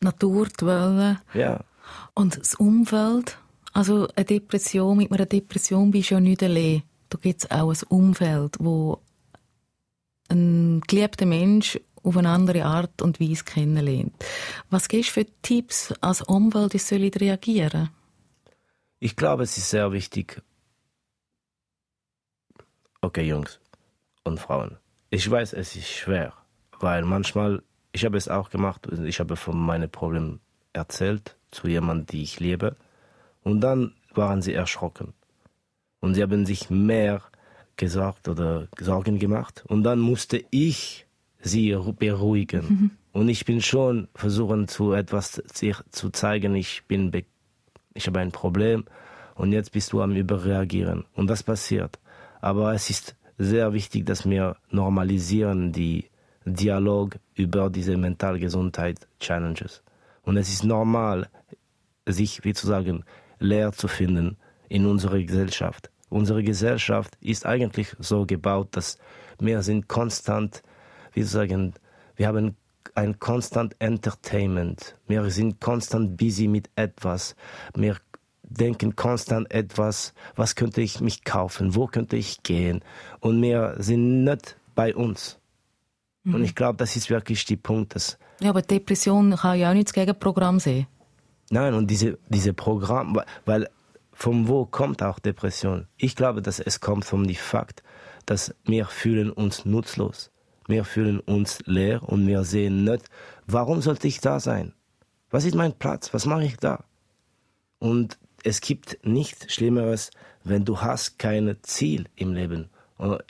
Natur, die Wellen. Ja. Und das Umfeld, also eine Depression, mit einer Depression bist du ja nicht allein. Da gibt es auch ein Umfeld, wo ein geliebter Mensch auf eine andere Art und Weise kennenlernt. Was gibst du für Tipps als Umwelt, wie soll ich reagieren? Ich glaube, es ist sehr wichtig. Okay, Jungs und Frauen. Ich weiß, es ist schwer, weil manchmal, ich habe es auch gemacht, ich habe von meinen Problemen erzählt zu jemandem, die ich liebe, und dann waren sie erschrocken. Und sie haben sich mehr gesagt oder Sorgen gemacht. Und dann musste ich sie beruhigen. Mhm. Und ich bin schon versuchen zu etwas zu zeigen, ich bin, ich habe ein Problem und jetzt bist du am Überreagieren. Und das passiert. Aber es ist sehr wichtig, dass wir normalisieren die Dialog über diese Mentalgesundheit Challenges. Und es ist normal, sich, wie zu sagen, leer zu finden in unserer Gesellschaft. Unsere Gesellschaft ist eigentlich so gebaut, dass wir sind konstant wie sagen, wir haben ein konstant Entertainment. Wir sind konstant busy mit etwas. Wir denken konstant etwas, was könnte ich mich kaufen, wo könnte ich gehen. Und wir sind nicht bei uns. Mhm. Und ich glaube, das ist wirklich die Punkt. Dass ja, aber Depression kann ja auch nicht das Gegenprogramm sein. Nein, und diese, diese Programm, weil von wo kommt auch Depression? Ich glaube, dass es kommt vom Fakt, dass wir fühlen uns nutzlos wir fühlen uns leer und wir sehen nicht, warum sollte ich da sein? Was ist mein Platz? Was mache ich da? Und es gibt nichts Schlimmeres, wenn du hast kein Ziel im Leben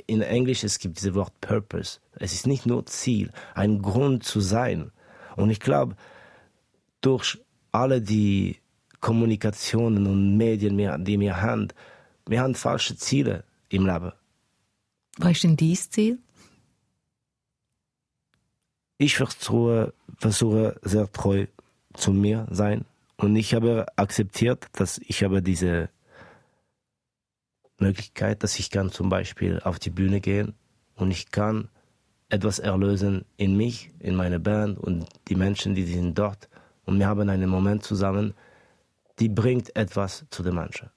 In Englisch es gibt dieses Wort Purpose. Es ist nicht nur Ziel, ein Grund zu sein. Und ich glaube, durch alle die Kommunikationen und Medien, die wir haben, wir haben falsche Ziele im Leben. Was ist denn dein Ziel? Ich versuche, versuche sehr treu zu mir sein und ich habe akzeptiert, dass ich habe diese Möglichkeit, dass ich kann zum Beispiel auf die Bühne gehen und ich kann etwas erlösen in mich, in meine Band und die Menschen, die sind dort. Und wir haben einen Moment zusammen, die bringt etwas zu den Menschen.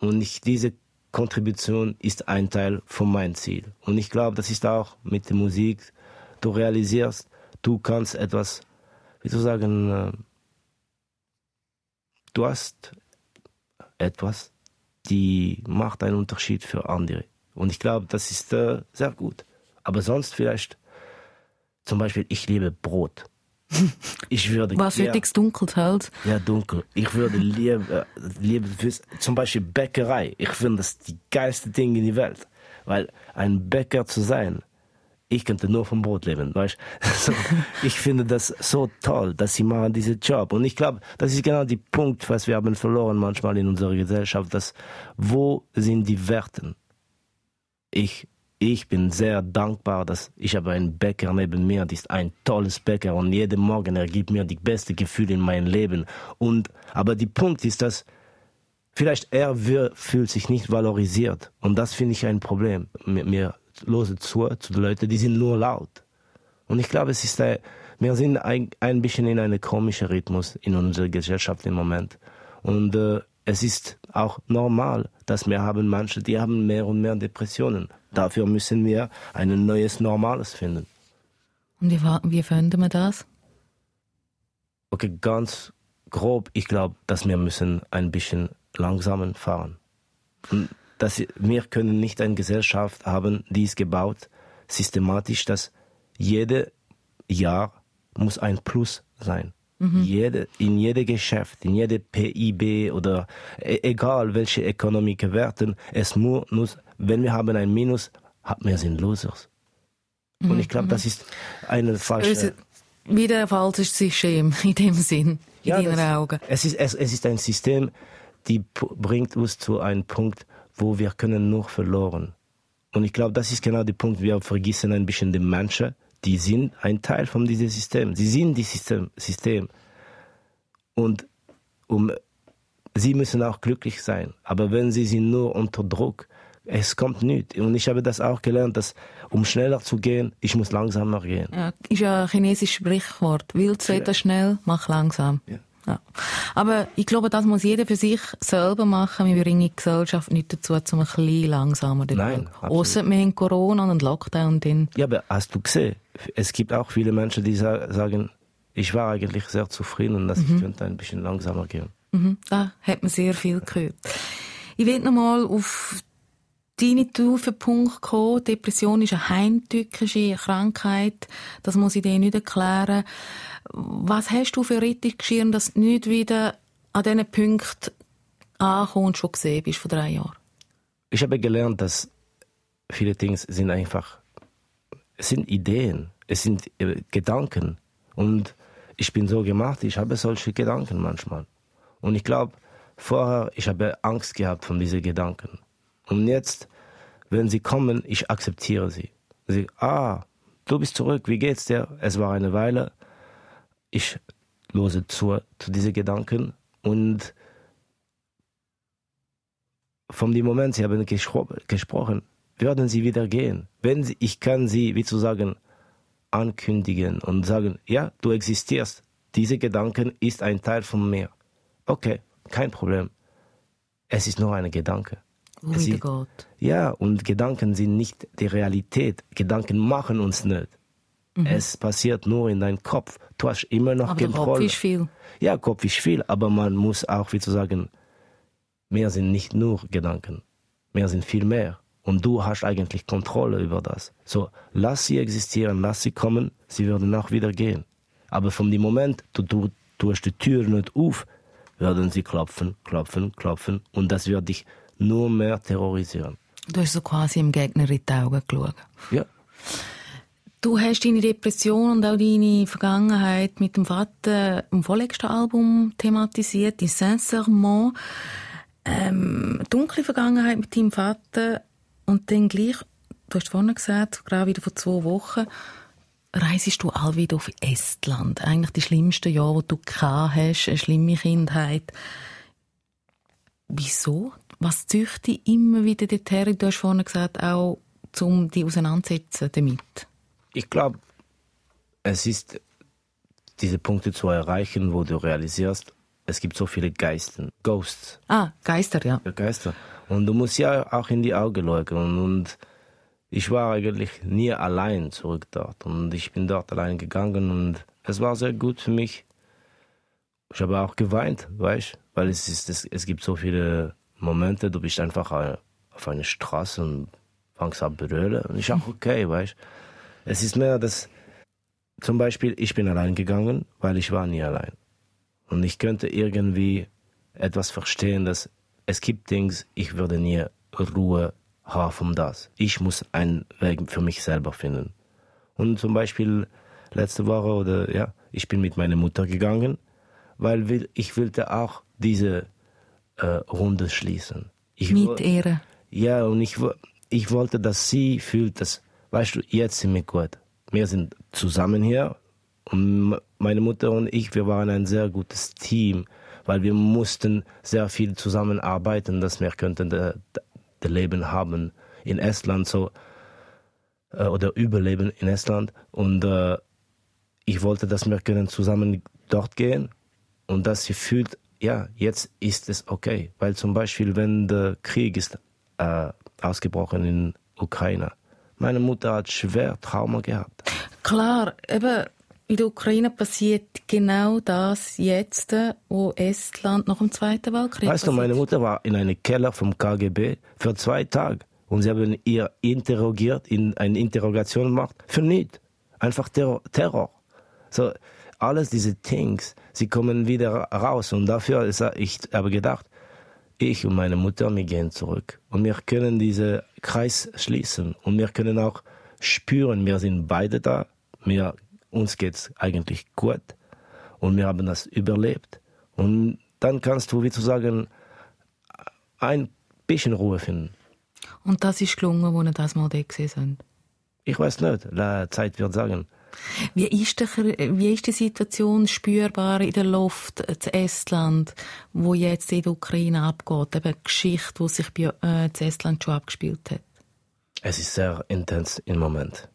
Und ich, diese Kontribution ist ein Teil von meinem Ziel. Und ich glaube, das ist auch mit der Musik. Du realisierst, du kannst etwas, wie zu sagen, äh, du hast etwas, die macht einen Unterschied für andere. Und ich glaube, das ist äh, sehr gut. Aber sonst vielleicht, zum Beispiel, ich liebe Brot. [laughs] Ich würde Was für dunkel halt? Ja, dunkel. Ich würde lieber, lieber fürs, zum Beispiel Bäckerei. Ich finde das die geilste Ding in der Welt. Weil ein Bäcker zu sein, ich könnte nur vom Brot leben, weißt [laughs] so, Ich finde das so toll, dass sie machen diesen Job. Und ich glaube, das ist genau der Punkt, was wir haben verloren manchmal in unserer Gesellschaft, dass, wo sind die Werten? Ich, ich bin sehr dankbar, dass ich habe einen Bäcker neben mir, das ist ein tolles Bäcker und jeden Morgen er gibt mir die beste Gefühle in meinem Leben. Und, aber der Punkt ist, dass vielleicht er fühlt sich nicht valorisiert. Und das finde ich ein Problem. Mir, hören zu, zu den Leuten, die sind nur laut. Und ich glaube, es ist ein, wir sind ein, ein bisschen in einem komischen Rhythmus in unserer Gesellschaft im Moment. Und äh, es ist auch normal, dass wir haben manche, die haben mehr und mehr Depressionen. Dafür müssen wir ein neues Normales finden. Und wie, wie finden wir das? Okay, ganz grob, ich glaube, dass wir müssen ein bisschen langsamer fahren. Dass wir können nicht eine Gesellschaft haben, die ist gebaut systematisch, dass jede Jahr muss ein Plus sein. Mhm. Jede, in jedem Geschäft, in jedem PIB oder e, egal welche Ökonomik werten, es muss, wenn wir haben ein Minus, wir sind Losers. Mhm. Und ich glaube, das ist eine falsche... Wieder ein falsches System [laughs] in dem Sinn, in ja, deinen Augen. Es ist, es, es ist ein System, die bringt uns zu einem Punkt, wo wir können nur verloren. Und ich glaube, das ist genau der Punkt. Wir vergessen ein bisschen die Menschen, die sind ein Teil von diesem System. Sie sind dieses System. System. Und um, sie müssen auch glücklich sein. Aber wenn sie sind nur unter Druck, es kommt nichts. Und ich habe das auch gelernt, dass um schneller zu gehen, ich muss langsamer gehen. Ja, ist ja ein chinesisches Sprichwort. Willst du schnell, mach langsam. Ja. Ja. Aber ich glaube, das muss jeder für sich selber machen. Wir bringen die Gesellschaft nicht dazu, um ein bisschen langsamer zu Nein, Außer wir haben Corona und Lockdown. Dann. Ja, aber hast du gesehen, es gibt auch viele Menschen, die sagen, ich war eigentlich sehr zufrieden und dass mhm. ich könnte ein bisschen langsamer gehen. Mhm. Da hat man sehr viel gehört. Ich will noch mal auf deine Punkte kommen. Depression ist eine heimtückische Krankheit. Das muss ich dir nicht erklären. Was hast du für Rettung geschirrt, dass du nicht wieder an diesen Punkten ankommst, schon gesehen bist vor drei Jahren? Ich habe gelernt, dass viele Dinge sind einfach, es sind Ideen, es sind äh, Gedanken. Und ich bin so gemacht, ich habe solche Gedanken manchmal. Und ich glaube, vorher, ich habe Angst gehabt von diesen Gedanken. Und jetzt, wenn sie kommen, ich akzeptiere sie. Sie, ah, du bist zurück, wie geht's dir? Es war eine Weile, ich lose zu, zu diesen Gedanken und von dem Moment, Sie haben gespro gesprochen, würden Sie wieder gehen. Wenn Sie, ich kann Sie, wie zu sagen, ankündigen und sagen, ja, du existierst. Diese Gedanken ist ein Teil von mir. Okay, kein Problem. Es ist nur ein Gedanke. Gott. Ja, und Gedanken sind nicht die Realität. Gedanken machen uns nicht. Mhm. Es passiert nur in deinem Kopf. Du hast immer noch aber Kontrolle. Kopf ist viel. Ja, Kopf ist viel, aber man muss auch, wie zu sagen, mehr sind nicht nur Gedanken. Mehr sind viel mehr. Und du hast eigentlich Kontrolle über das. So, lass sie existieren, lass sie kommen, sie würden auch wieder gehen. Aber von dem Moment, du, du tust die Tür nicht auf, werden sie klopfen, klopfen, klopfen und das wird dich nur mehr terrorisieren. Du hast so quasi im Gegner in die Augen geschaut. Ja. Du hast deine Depression und auch deine Vergangenheit mit dem Vater im vorletzten Album thematisiert, die Sincèrement. Ähm, dunkle Vergangenheit mit deinem Vater und dann gleich, du hast vorhin gesagt, gerade wieder vor zwei Wochen, reisest du all wieder auf Estland. Eigentlich die schlimmsten Jahre, die du gehabt hast, eine schlimme Kindheit. Wieso? Was züchtet dich immer wieder dorthin? Du hast vorhin gesagt, auch um dich auseinanderzusetzen damit ich glaube, es ist diese Punkte zu erreichen, wo du realisierst, es gibt so viele Geister, Ghosts. Ah, Geister, ja. Geister. Und du musst ja auch in die Augen schauen. Und ich war eigentlich nie allein zurück dort. Und ich bin dort allein gegangen und es war sehr gut für mich. Ich habe auch geweint, weißt Weil es, ist, es, es gibt so viele Momente, du bist einfach auf einer Straße und fängst an zu brüllen. Und ich auch okay, weißt es ist mehr das, zum Beispiel, ich bin allein gegangen, weil ich war nie allein. Und ich könnte irgendwie etwas verstehen, dass es gibt Dinge, ich würde nie Ruhe haben von das. Ich muss einen Weg für mich selber finden. Und zum Beispiel letzte Woche oder ja, ich bin mit meiner Mutter gegangen, weil ich wollte auch diese äh, Runde schließen. Ich mit Ehre. Ja, und ich, ich wollte, dass sie fühlt, dass weißt du, jetzt sind wir gut. Wir sind zusammen hier und meine Mutter und ich, wir waren ein sehr gutes Team, weil wir mussten sehr viel zusammenarbeiten, dass wir könnten das Leben haben in Estland so äh, oder überleben in Estland. Und äh, ich wollte, dass wir können zusammen dort gehen. Und dass sie fühlt, ja, jetzt ist es okay, weil zum Beispiel, wenn der Krieg ist äh, ausgebrochen in Ukraine, meine Mutter hat schwer Trauma gehabt. Klar, eben in der Ukraine passiert genau das jetzt, wo Estland nach dem Zweiten Weltkrieg Weißt du, meine Mutter war in einem Keller vom KGB für zwei Tage und sie haben ihr interrogiert, in eine Interrogation gemacht, für nichts. Einfach Terror. Terror. So, alles diese Things, sie kommen wieder raus und dafür, ist, ich habe gedacht, ich und meine Mutter, wir gehen zurück. Und wir können diesen Kreis schließen. Und wir können auch spüren, wir sind beide da. Wir, uns geht's eigentlich gut. Und wir haben das überlebt. Und dann kannst du, wie zu sagen, ein bisschen Ruhe finden. Und das ist gelungen, wo wir das mal da gesehen sind? Ich weiß nicht. Die Zeit wird sagen. Wie ist, die, wie ist die Situation spürbar in der Luft zu Estland, wo jetzt in der Ukraine abgeht? Eben Geschichte, die sich bei äh, Estland schon abgespielt hat. Es ist sehr intens im Moment.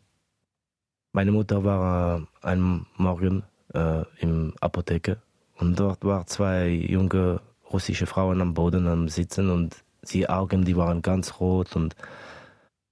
Meine Mutter war äh, einen Morgen äh, im Apotheke und dort waren zwei junge russische Frauen am Boden am Sitzen und die Augen, die waren ganz rot und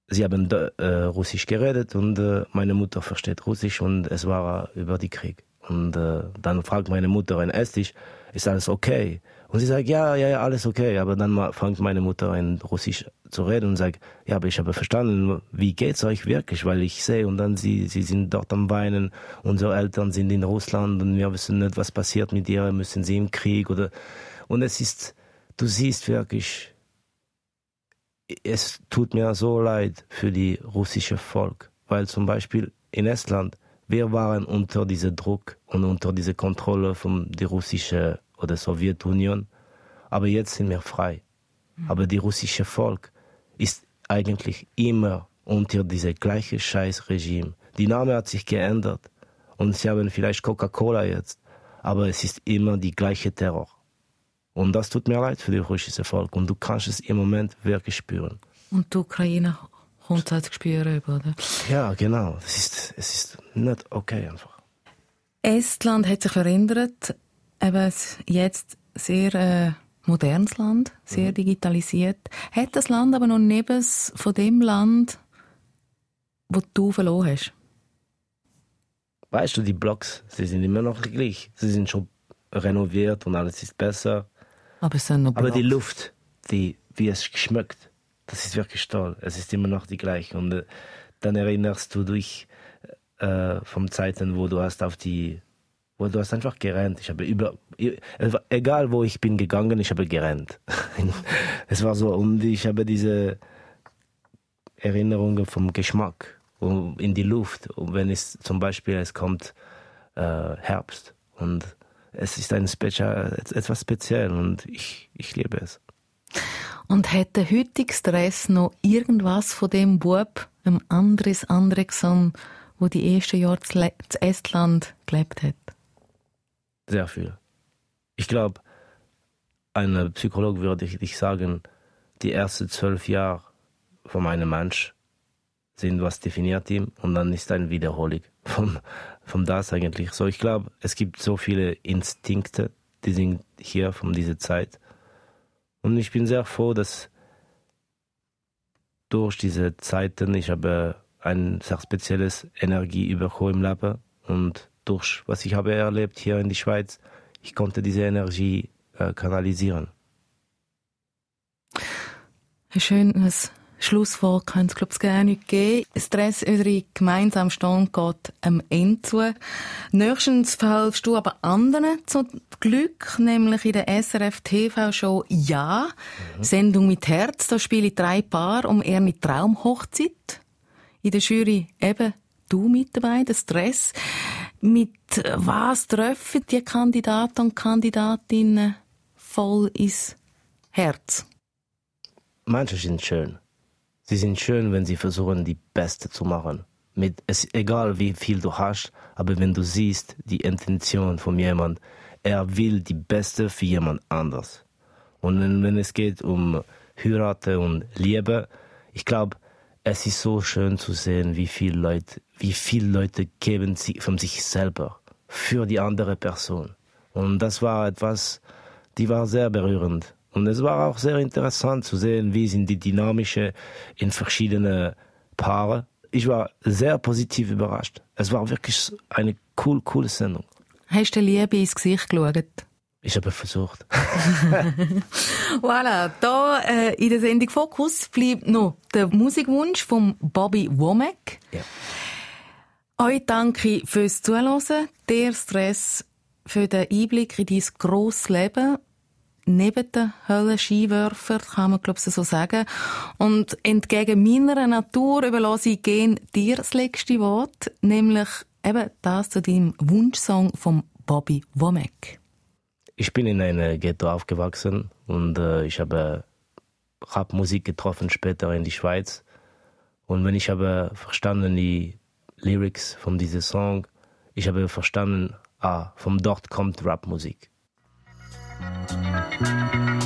sie haben äh, Russisch geredet und äh, meine Mutter versteht Russisch und es war über die Krieg. Und äh, dann fragt meine Mutter in Estisch, ist alles okay? Und sie sagt, ja, ja, ja, alles okay. Aber dann fängt meine Mutter in Russisch zu reden und sagt, ja, aber ich habe verstanden, wie geht's euch wirklich? Weil ich sehe und dann sie, sie sind dort am Weinen, unsere Eltern sind in Russland und wir wissen nicht, was passiert mit ihr, müssen sie im Krieg oder, und es ist, du siehst wirklich, es tut mir so leid für die russische Volk, weil zum Beispiel in Estland, wir waren unter diesem Druck und unter dieser Kontrolle von der russischen oder Sowjetunion, aber jetzt sind wir frei. Mhm. Aber die russische Volk ist eigentlich immer unter diesem gleichen Scheißregime. Die Name hat sich geändert und sie haben vielleicht Coca-Cola jetzt, aber es ist immer die gleiche Terror. Und das tut mir leid für das russische Volk. Und du kannst es im Moment wirklich spüren. Und die Ukraine kommt es spüren, oder? Ja, genau. Es ist, es ist nicht okay einfach. Estland hat sich verändert. Eben jetzt sehr äh, modernes Land, sehr mhm. digitalisiert. Hat das Land aber noch neben von dem Land, wo du verloren hast? Weißt du, die Blocks, sie sind immer noch gleich. Sie sind schon renoviert und alles ist besser. Aber, Aber die Luft, die, wie es schmeckt, das ist wirklich toll. Es ist immer noch die gleiche. Und äh, dann erinnerst du dich äh, vom Zeiten, wo du hast auf die, wo du hast einfach gerannt. Ich habe über, egal wo ich bin gegangen, ich habe gerannt. [laughs] es war so, und ich habe diese Erinnerungen vom Geschmack in die Luft. Und wenn es zum Beispiel es kommt äh, Herbst und es ist ein Spezial, etwas speziell und ich, ich liebe es. Und hat der heutige Stress noch irgendwas von dem Bub, einem Andres Andrexon, wo die ersten Jahre zu Estland gelebt hat? Sehr viel. Ich glaube, ein Psychologe würde ich sagen, die ersten zwölf Jahre von meinem Mensch sind, was definiert ihn und dann ist eine Wiederholung von, von das eigentlich. So, ich glaube, es gibt so viele Instinkte, die sind hier von dieser Zeit. Und ich bin sehr froh, dass durch diese Zeiten ich habe ein sehr spezielles Energie im Leben und durch was ich habe erlebt hier in der Schweiz, ich konnte diese Energie äh, kanalisieren. Ein schönes Schlusswort könnte es, glaube ich, gerne nicht geben. Stress, unsere gemeinsame Stunde geht am Ende zu. Nächstens verhelfst du aber anderen zu Glück, nämlich in der SRF TV-Show Ja, mhm. Sendung mit Herz. Da spiele ich drei Paar um eher mit Traumhochzeit. In der Jury eben du mit dabei, der Stress. Mit was treffen die Kandidaten und Kandidatinnen voll ins Herz? Manche sind schön Sie sind schön, wenn sie versuchen, die Beste zu machen. Mit, es egal wie viel du hast, aber wenn du siehst die Intention von jemand, er will die Beste für jemand anders. Und wenn es geht um Heiraten und Liebe, ich glaube, es ist so schön zu sehen, wie viele Leute, wie viele Leute geben sie von sich selber für die andere Person. Und das war etwas, die war sehr berührend. Und es war auch sehr interessant zu sehen, wie sind die dynamische in verschiedene Paare. Ich war sehr positiv überrascht. Es war wirklich eine cool, coole Sendung. Hast du Liebe ins Gesicht geschaut? Ich habe versucht. [laughs] voilà, da äh, in der Sendung Fokus bleibt noch der Musikwunsch von Bobby Womack. Ja. Euch danke fürs Zuhören, der Stress für den Einblick in dein grosses Leben neben den Höllenskiwerfer, kann man glaube ich so sagen. Und entgegen meiner Natur überlasse ich gehen dir das letzte Wort, nämlich eben das zu deinem Wunschsong von Bobby Womack. Ich bin in einem Ghetto aufgewachsen und äh, ich habe Rapmusik getroffen später in die Schweiz. Und wenn ich habe verstanden die Lyrics von diesem Song, ich habe verstanden, ah, von dort kommt Rapmusik. Thank you.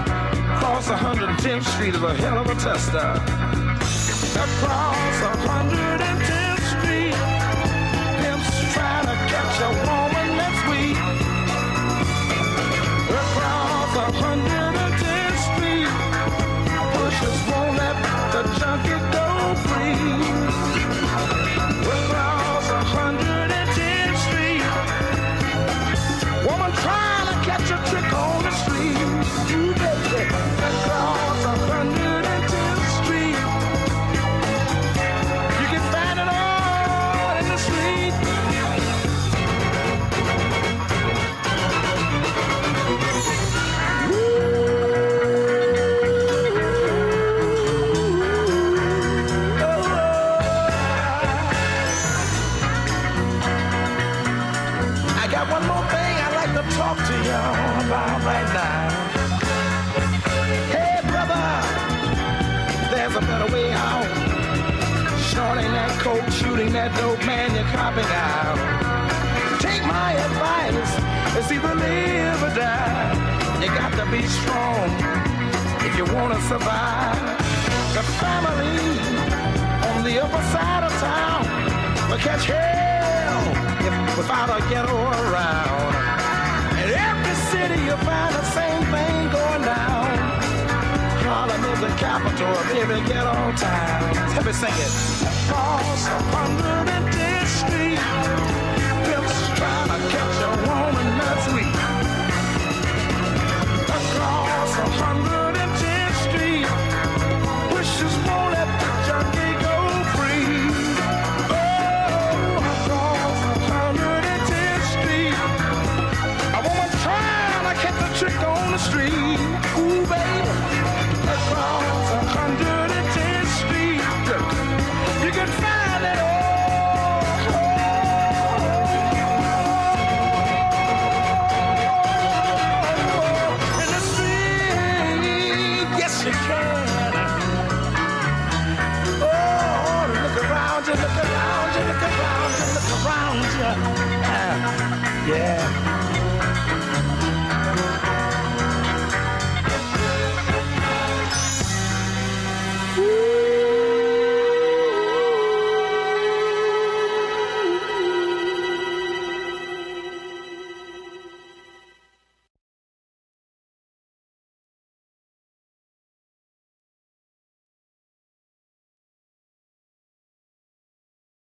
Across 110th Street is a hell of a tester. Across 110th there's a better way out. Shorting that coat, shooting that dope, man, you're copping out. Take my advice, it's either live or die. You got to be strong if you want to survive. The family on the upper side of town will catch hell if, without a ghetto around. In every city you'll find the same thing. Harlem is the capital of every ghetto town. Help me sing it. Across 110th Street, pimps trying to catch a woman that's weak. Across 100